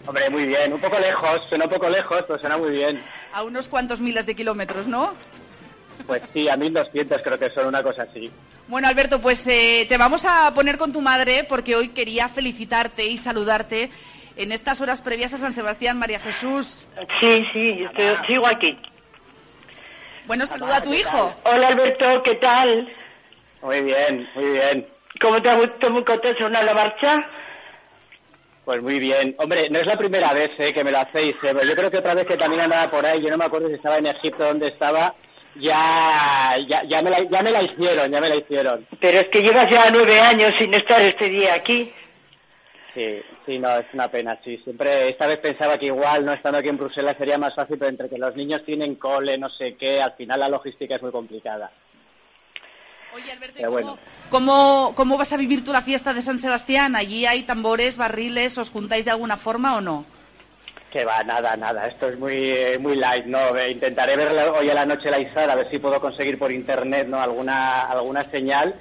Hombre, muy bien. Un poco lejos, suena un poco lejos, pero suena muy bien. A unos cuantos miles de kilómetros, ¿no? Pues sí, a 1200 creo que son una cosa así. Bueno, Alberto, pues eh, te vamos a poner con tu madre porque hoy quería felicitarte y saludarte en estas horas previas a San Sebastián, María Jesús. Sí, sí, yo estoy- sigo aquí. Bueno, saluda a tu hijo. Hola, Alberto, ¿qué tal? Muy bien, muy bien. ¿Cómo te ha gustado muy contento sonar la marcha? Pues muy bien. Hombre, no es la primera vez eh, que me lo hacéis, eh, yo creo que otra vez que también andaba por ahí, yo no me acuerdo si estaba en Egipto donde estaba, ya, ya, ya, me la, ya me la hicieron, ya me la hicieron. Pero es que llevas ya nueve años sin estar este día aquí. Sí, sí, no, es una pena, sí. Siempre, esta vez pensaba que igual, no estando aquí en Bruselas, sería más fácil, pero entre que los niños tienen cole, no sé qué, al final la logística es muy complicada. Oye, Alberto, bueno. ¿Cómo, ¿Cómo vas a vivir tú la fiesta de San Sebastián? ¿Allí hay tambores, barriles? ¿Os juntáis de alguna forma o no? Que va, nada, nada. Esto es muy, eh, muy light, ¿no? Eh, Intentaré ver hoy a la noche la izada, a ver si puedo conseguir por internet, ¿no? Alguna, alguna señal.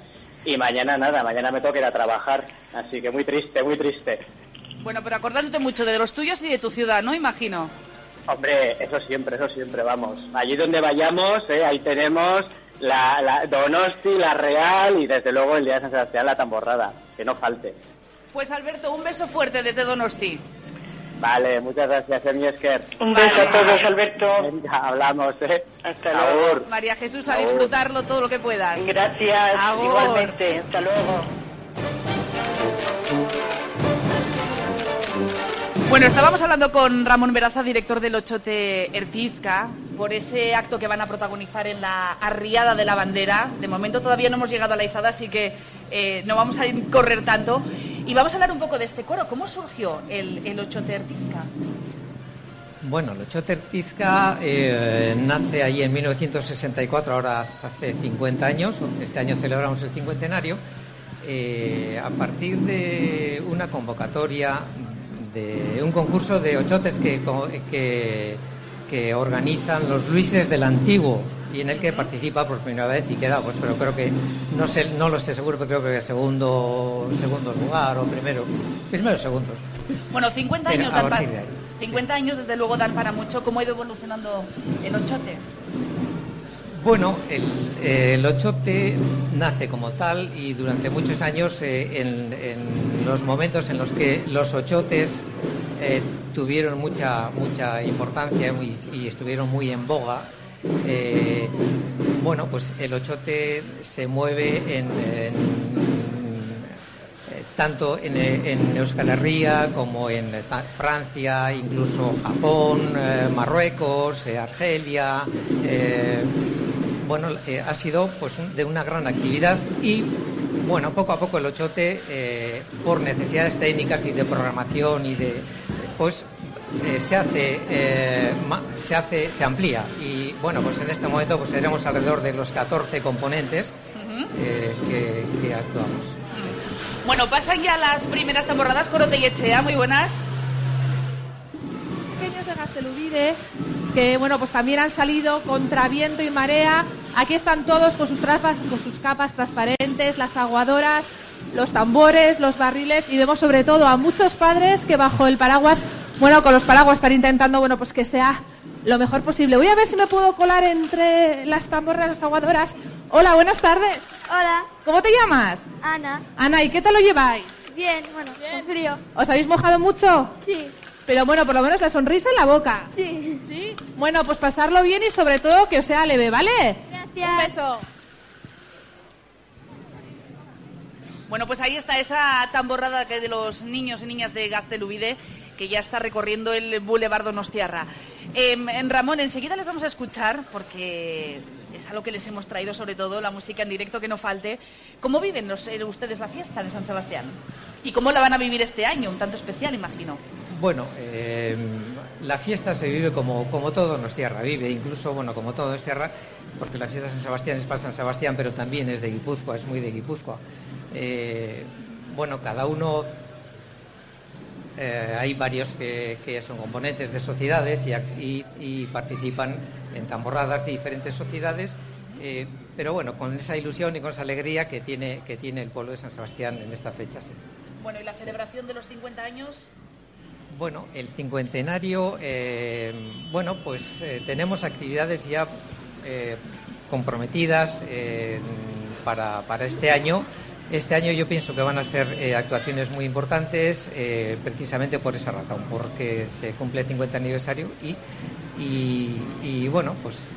Y mañana nada, mañana me toca ir a trabajar. Así que muy triste, muy triste. Bueno, pero acordándote mucho de los tuyos y de tu ciudad, ¿no? Imagino. Hombre, eso siempre, eso siempre, vamos. Allí donde vayamos, ¿eh? ahí tenemos la, la Donosti, la Real y desde luego el día de San Sebastián la tamborrada. Que no falte. Pues Alberto, un beso fuerte desde Donosti. Vale, muchas gracias, Emi Esker. Un beso a todos, Alberto. Venga, hablamos, ¿eh? Hasta Agur. luego. María Jesús, a Agur. disfrutarlo todo lo que puedas. Gracias, Agur. igualmente. Hasta luego. Bueno, estábamos hablando con Ramón Veraza, director del Ochote Ertizca, por ese acto que van a protagonizar en la arriada de la bandera. De momento todavía no hemos llegado a la izada, así que eh, no vamos a correr tanto. Y vamos a hablar un poco de este coro. ¿Cómo surgió el, el Ochote Ertizca? Bueno, el Ochote Ertizca eh, nace ahí en 1964, ahora hace 50 años, este año celebramos el cincuentenario, eh, a partir de una convocatoria de un concurso de ochotes que, que, que organizan los Luises del Antiguo y en el que participa por primera vez y queda, pues pero creo que, no sé, no lo sé seguro, pero creo que segundo, segundo lugar o primero, primero segundos. Bueno, 50 Pero años dan para... partir de ahí, 50 años desde luego dan para mucho. ¿Cómo ha ido evolucionando el Ochote? Bueno, el, eh, el nace como tal y durante muchos años eh, en, los momentos en los que los ochotes eh, tuvieron mucha mucha importancia y, estuvieron muy en boga, eh, bueno, pues el ochote se mueve en, tanto en, en Euskal Herria como en eh, Francia, incluso Japón, eh, Marruecos, eh, Argelia. eh, bueno, eh, ha sido pues un- de una gran actividad y bueno, poco a poco el ochote, eh, por necesidades técnicas y de programación y de pues eh, se hace eh, ma- se hace se amplía y bueno pues en este momento pues seremos alrededor de los 14 componentes eh, que, que actuamos. Bueno, pasan ya las primeras temporadas. Corote y Echea, muy buenas. pequeños de Gastelubide, que bueno, pues también han salido contra viento y marea. Aquí están todos con sus, trapas, con sus capas transparentes, las aguadoras, los tambores, los barriles y vemos sobre todo a muchos padres que bajo el paraguas, bueno, con los paraguas están intentando, bueno, pues que sea lo mejor posible. Voy a ver si me puedo colar entre las tamborras, las aguadoras. Hola, buenas tardes. Hola, ¿Cómo te llamas? Ana. Ana, ¿y qué tal lo lleváis? Bien, bueno, con frío. ¿Os habéis mojado mucho? Sí. Pero bueno, por lo menos la sonrisa en la boca. Sí. ¿Sí? Bueno, pues pasarlo bien y sobre todo que os sea leve, ¿vale? Gracias. Un beso. Bueno, pues ahí está esa tamborrada que de los niños y niñas de Gaztelubide que ya está recorriendo el Boulevard Donostiarra. Em, en Ramón, enseguida les vamos a escuchar, porque es a lo que les hemos traído sobre todo, la música en directo que no falte. ¿Cómo viven los, eh, ustedes la fiesta de San Sebastián? ¿Y cómo la van a vivir este año? Un tanto especial, imagino. Bueno, eh, la fiesta se vive como, como todo Donostiarra vive, incluso, bueno, como todo Donostiarra, porque la fiesta de San Sebastián es para San Sebastián, pero también es de Guipúzcoa, es muy de Guipúzcoa. Eh, bueno, cada uno eh, hay varios que, que, son componentes de sociedades y, y, participan en tamborradas de diferentes sociedades, eh, pero bueno, con esa ilusión y con esa alegría que tiene, que tiene el pueblo de San Sebastián en esta fecha. Sí. Bueno, ¿y la celebración de los 50 años? Bueno, el cincuentenario, eh, bueno, pues tenemos actividades ya comprometidas para, para este año. Este año yo pienso que van a ser eh, actuaciones muy importantes eh, precisamente por esa razón, porque se cumple el 50 aniversario y, y, bueno, pues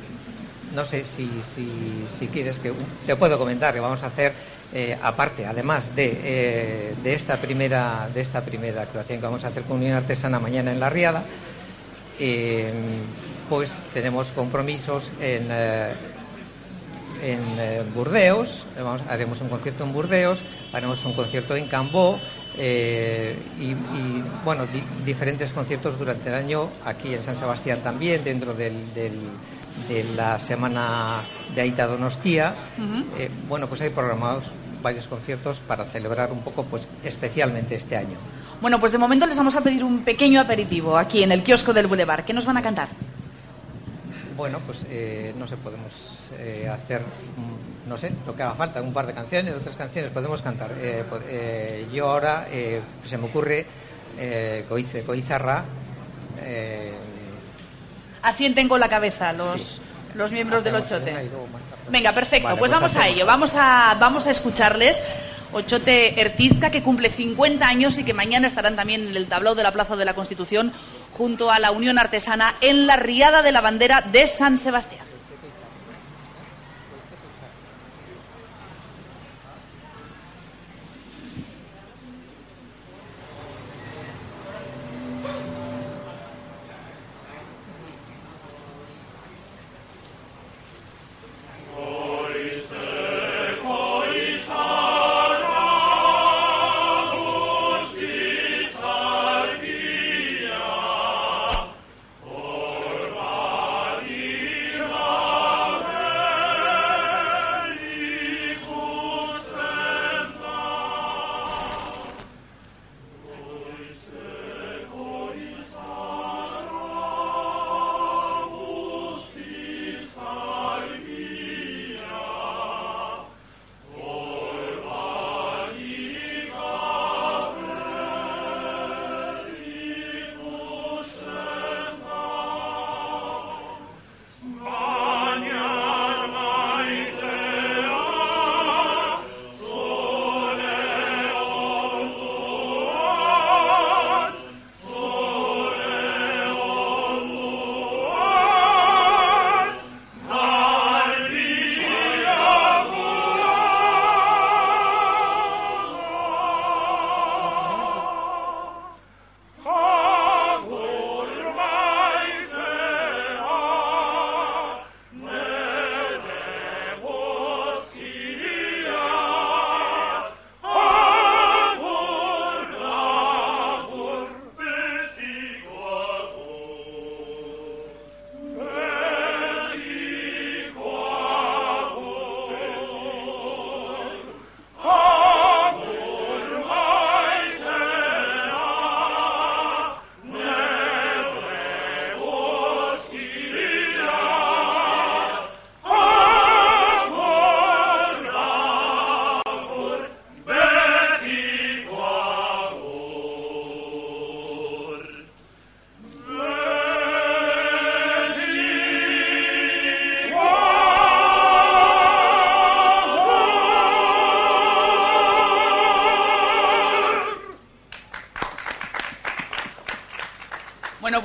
no sé si, si, quieres que te puedo comentar que vamos a hacer eh, aparte, además de, de, esta primera de esta primera actuación que vamos a hacer con Unión Artesana mañana en la Riada, pues tenemos compromisos en en eh, Burdeos, vamos, haremos un concierto en Burdeos, haremos un concierto en Cambó eh, y, bueno, diferentes conciertos durante el año aquí en San Sebastián también, dentro del, de la semana de Aita Donostia. Eh, bueno, pues hay programados varios conciertos para celebrar un poco, pues especialmente este año. Bueno, pues de momento les vamos a pedir un pequeño aperitivo aquí en el kiosco del Boulevard. ¿Qué nos van a cantar? Bueno, pues eh, no sé, podemos eh, hacer, mm, no sé, lo que haga falta, un par de canciones, otras canciones, podemos cantar. Eh, yo ahora se me ocurre Coice, Coizarra. Asienten con la cabeza los, los miembros del Ochote. Venga, perfecto, pues, pues, vamos a ello, vamos a, vamos a escucharles. Ochote Ertizca, que cumple 50 años y que mañana estarán también en el tablao de la Plaza de la Constitución junto a la Unión Artesana en la Riada de la Bandera de San Sebastián.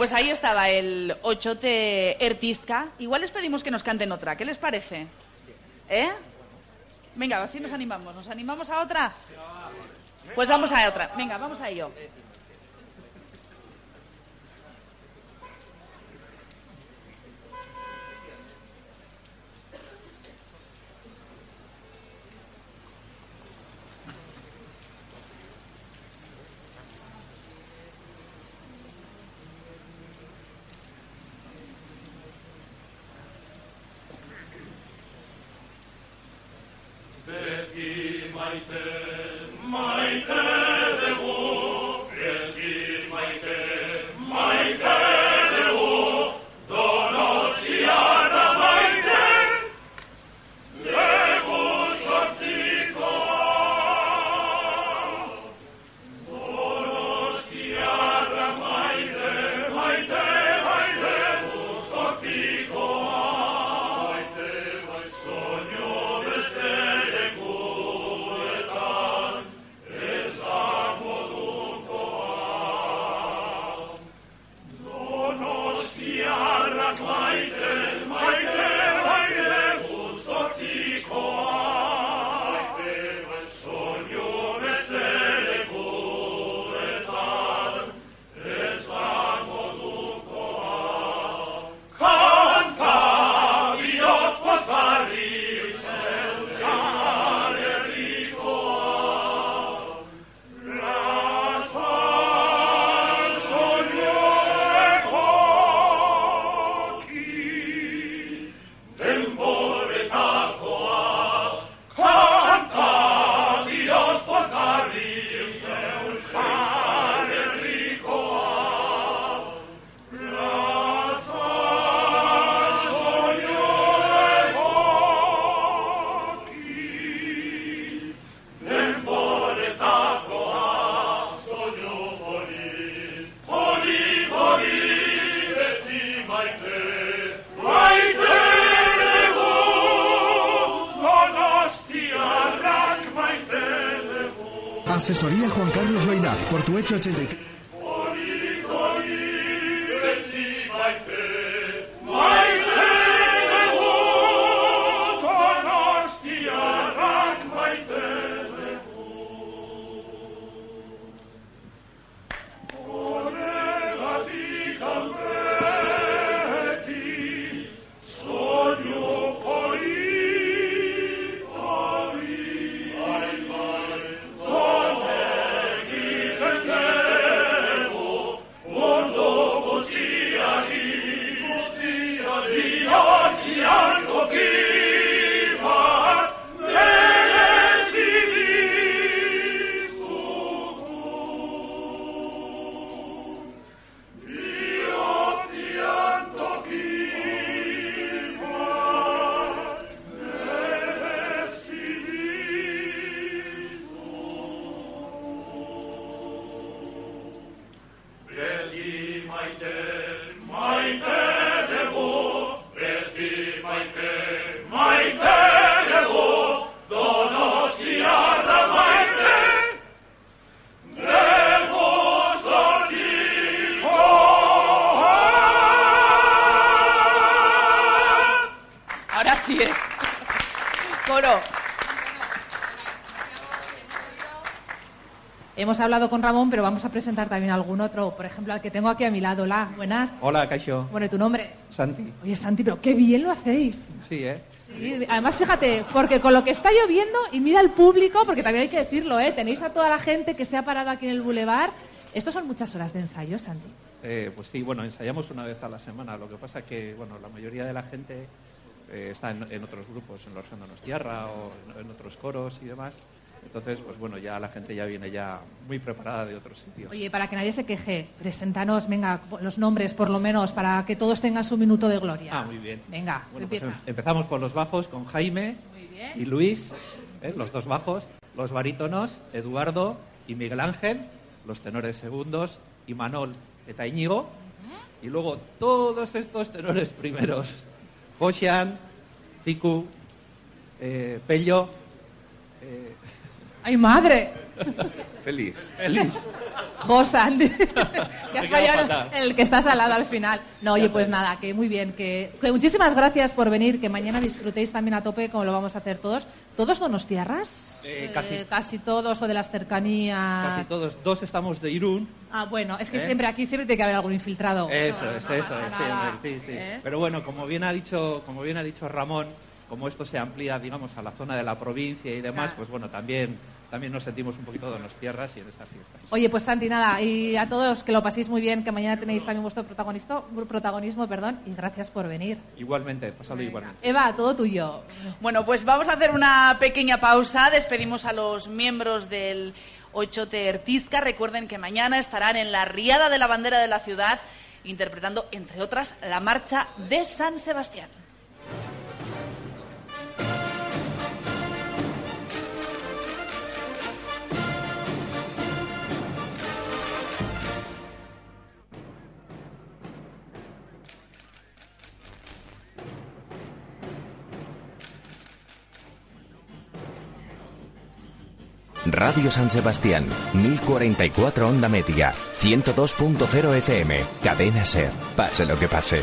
Pues ahí estaba el Ochote Ertizca. Igual les pedimos que nos canten otra. ¿Qué les parece? ¿Eh? Venga, a ver si nos animamos. ¿Nos animamos a otra? Pues vamos a otra. Venga, vamos a ello. Asesoría Juan Carlos Reynaz, por tu hecho 83. Ahora sí, ¿eh? Coro. Hemos hablado con Ramón, pero vamos a presentar también algún otro. Por ejemplo, al que tengo aquí a mi lado. Hola, buenas. Hola, Caixo. Bueno, ¿y tu nombre? Santi. Oye, Santi, pero qué bien lo hacéis. Sí, ¿eh? Sí, además, fíjate, porque con lo que está lloviendo, y mira el público, porque también hay que decirlo, ¿eh? Tenéis a toda la gente que se ha parado aquí en el bulevar. Estos son muchas horas de ensayo, Santi. Eh, pues sí, bueno, ensayamos una vez a la semana. Lo que pasa es que, bueno, la mayoría de la gente eh, está en, en otros grupos, en los Donostiarra o en, en otros coros y demás. Entonces, pues bueno, ya la gente ya viene ya muy preparada de otros sitios. Oye, para que nadie se queje, preséntanos, venga, los nombres por lo menos, para que todos tengan su minuto de gloria. Ah, muy bien. Venga, Bueno, pues em- empezamos por los bajos con Jaime y Luis, ¿eh? los dos bajos, los barítonos, Eduardo y Miguel Ángel, los tenores segundos, y Manol eta Íñigo, y luego todos estos tenores primeros, Josean, Ziku, e, Pello, e, ¡Ay, madre! Feliz. Feliz. Josan, que has fallado el que estás al lado al final. No, oye, pues nada, que muy bien. Que, que muchísimas gracias por venir, que mañana disfrutéis también a tope, como lo vamos a hacer todos. ¿Todos donostiarras? Eh, casi. Eh, casi todos, o de las cercanías. Casi todos. Dos estamos de Irún. Ah, bueno, es que ¿Eh? siempre aquí siempre tiene que haber algún infiltrado. Eso No, es, no eso sí, sí, sí. ¿Eh? Pero bueno, como bien ha dicho, como bien ha dicho Ramón, como esto se amplía, digamos, a la zona de la provincia y demás, Claro. pues bueno, también, también nos sentimos un poquito de los tierras y en esta fiesta. Oye, pues Santi, nada, y a todos que lo paséis muy bien, que mañana tenéis también vuestro protagonismo, protagonismo perdón, y gracias por venir. Igualmente, pasado igualmente. Eva, todo tuyo. Bueno, pues vamos a hacer una pequeña pausa. Despedimos a los miembros del 8 Tertizca. Recuerden que mañana estarán en la Riada de la Bandera de la Ciudad interpretando, entre otras, la marcha de San Sebastián. Radio San Sebastián, 1044 onda media, 102.0 FM, cadena Ser, pase lo que pase.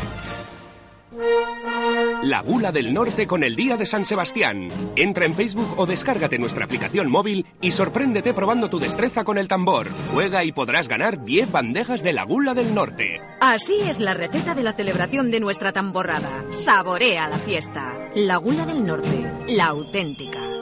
La Gula del Norte con el Día de San Sebastián. Entra en Facebook o descárgate nuestra aplicación móvil y sorpréndete probando tu destreza con el tambor. Juega y podrás ganar 10 bandejas de la Gula del Norte. Así es la receta de la celebración de nuestra tamborrada. Saborea la fiesta. La Gula del Norte, la auténtica.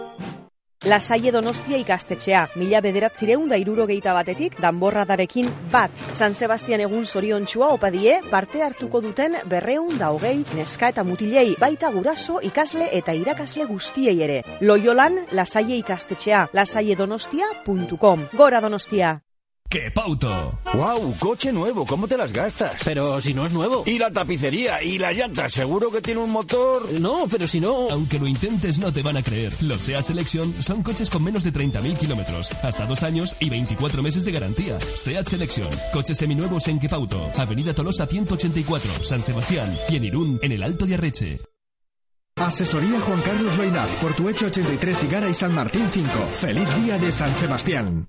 Lasaie Donostia ikastetxea, mila bederatzireun da irurogeita batetik, danborradarekin bat. San Sebastian egun zoriontsua opadie, parte hartuko duten berreun da hogei, neska eta mutilei, baita guraso, ikasle eta irakasle guztiei ere. Loiolan, lasaie ikastetxea, lasaiedonostia.com. Gora Donostia! ¡Qué pauto! ¡Wow! Coche nuevo, ¿cómo te las gastas? Pero si no es nuevo. Y la tapicería y la llanta, seguro que tiene un motor. No, pero si no. Aunque lo intentes, no te van a creer. Los SEAT Selection son coches con menos de 30.000 kilómetros, hasta dos años y 24 meses de garantía. SEAT Selection, coches seminuevos en Quepauto, Avenida Tolosa 184, San Sebastián y en Irún, en el Alto de Arreche. Asesoría Juan Carlos Loinaz, Portuecho 83 y Gara y San Martín 5. Feliz día de San Sebastián.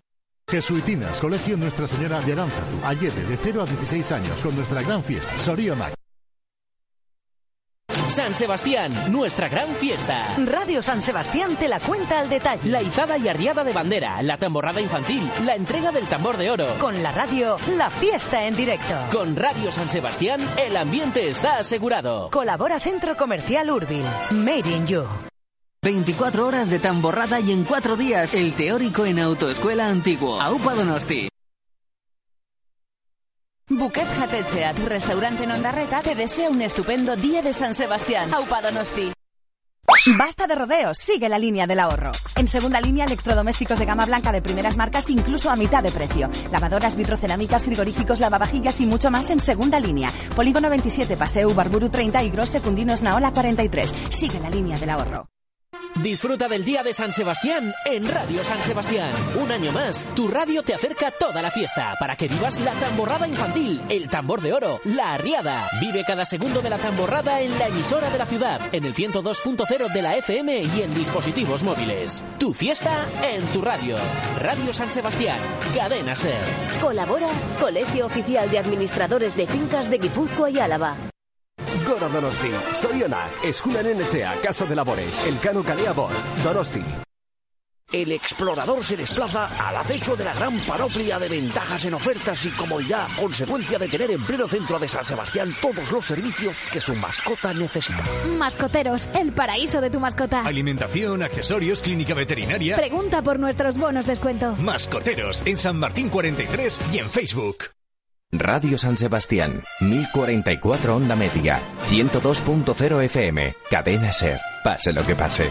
Jesuitinas, Colegio Nuestra Señora de Aránzazu, Ayede, de 0 a 16 años, con nuestra gran fiesta, Sorionac. San Sebastián, nuestra gran fiesta. Radio San Sebastián te la cuenta al detalle. La izada y arriada de bandera, la tamborrada infantil, la entrega del tambor de oro. Con la radio, la fiesta en directo. Con Radio San Sebastián, el ambiente está asegurado. Colabora Centro Comercial Urbil. Made in You. 24 horas de tamborrada y en 4 días el teórico en Autoescuela Antiguo. Aupa Donosti. Buquet Jatetxea, tu restaurante en Ondarreta, te desea un estupendo día de San Sebastián. Aupa Donosti. Basta de rodeos, sigue la línea del ahorro. En segunda línea, electrodomésticos de gama blanca de primeras marcas, incluso a mitad de precio. Lavadoras, vitrocerámicas, frigoríficos, lavavajillas y mucho más en segunda línea. Polígono 27, Paseo Barburu 30 y Gros Secundinos Naola 43. Sigue la línea del ahorro. Disfruta del Día de San Sebastián en Radio San Sebastián. Un año más, tu radio te acerca toda la fiesta para que vivas la tamborrada infantil, el tambor de oro, la arriada. Vive cada segundo de la tamborrada en la emisora de la ciudad, en el 102.0 de la FM y en dispositivos móviles. Tu fiesta en tu radio. Radio San Sebastián, cadena ser. Colabora Colegio Oficial de Administradores de Fincas de Guipúzcoa y Álava. Gora Donosti, Sorionak, Eskunanen Etxea, Casa de Labores, Elkano Kalea Bost, Donosti. El explorador se desplaza al acecho de la gran panoplia de ventajas en ofertas y comodidad, consecuencia de tener en pleno centro de San Sebastián todos los servicios que su mascota necesita. Mascoteros, el paraíso de tu mascota. Alimentación, accesorios, clínica veterinaria. Pregunta por nuestros bonos descuento. Mascoteros en San Martín 43 y en Facebook. Radio San Sebastián, 1044 onda media, 102.0 FM, cadena Ser, pase lo que pase.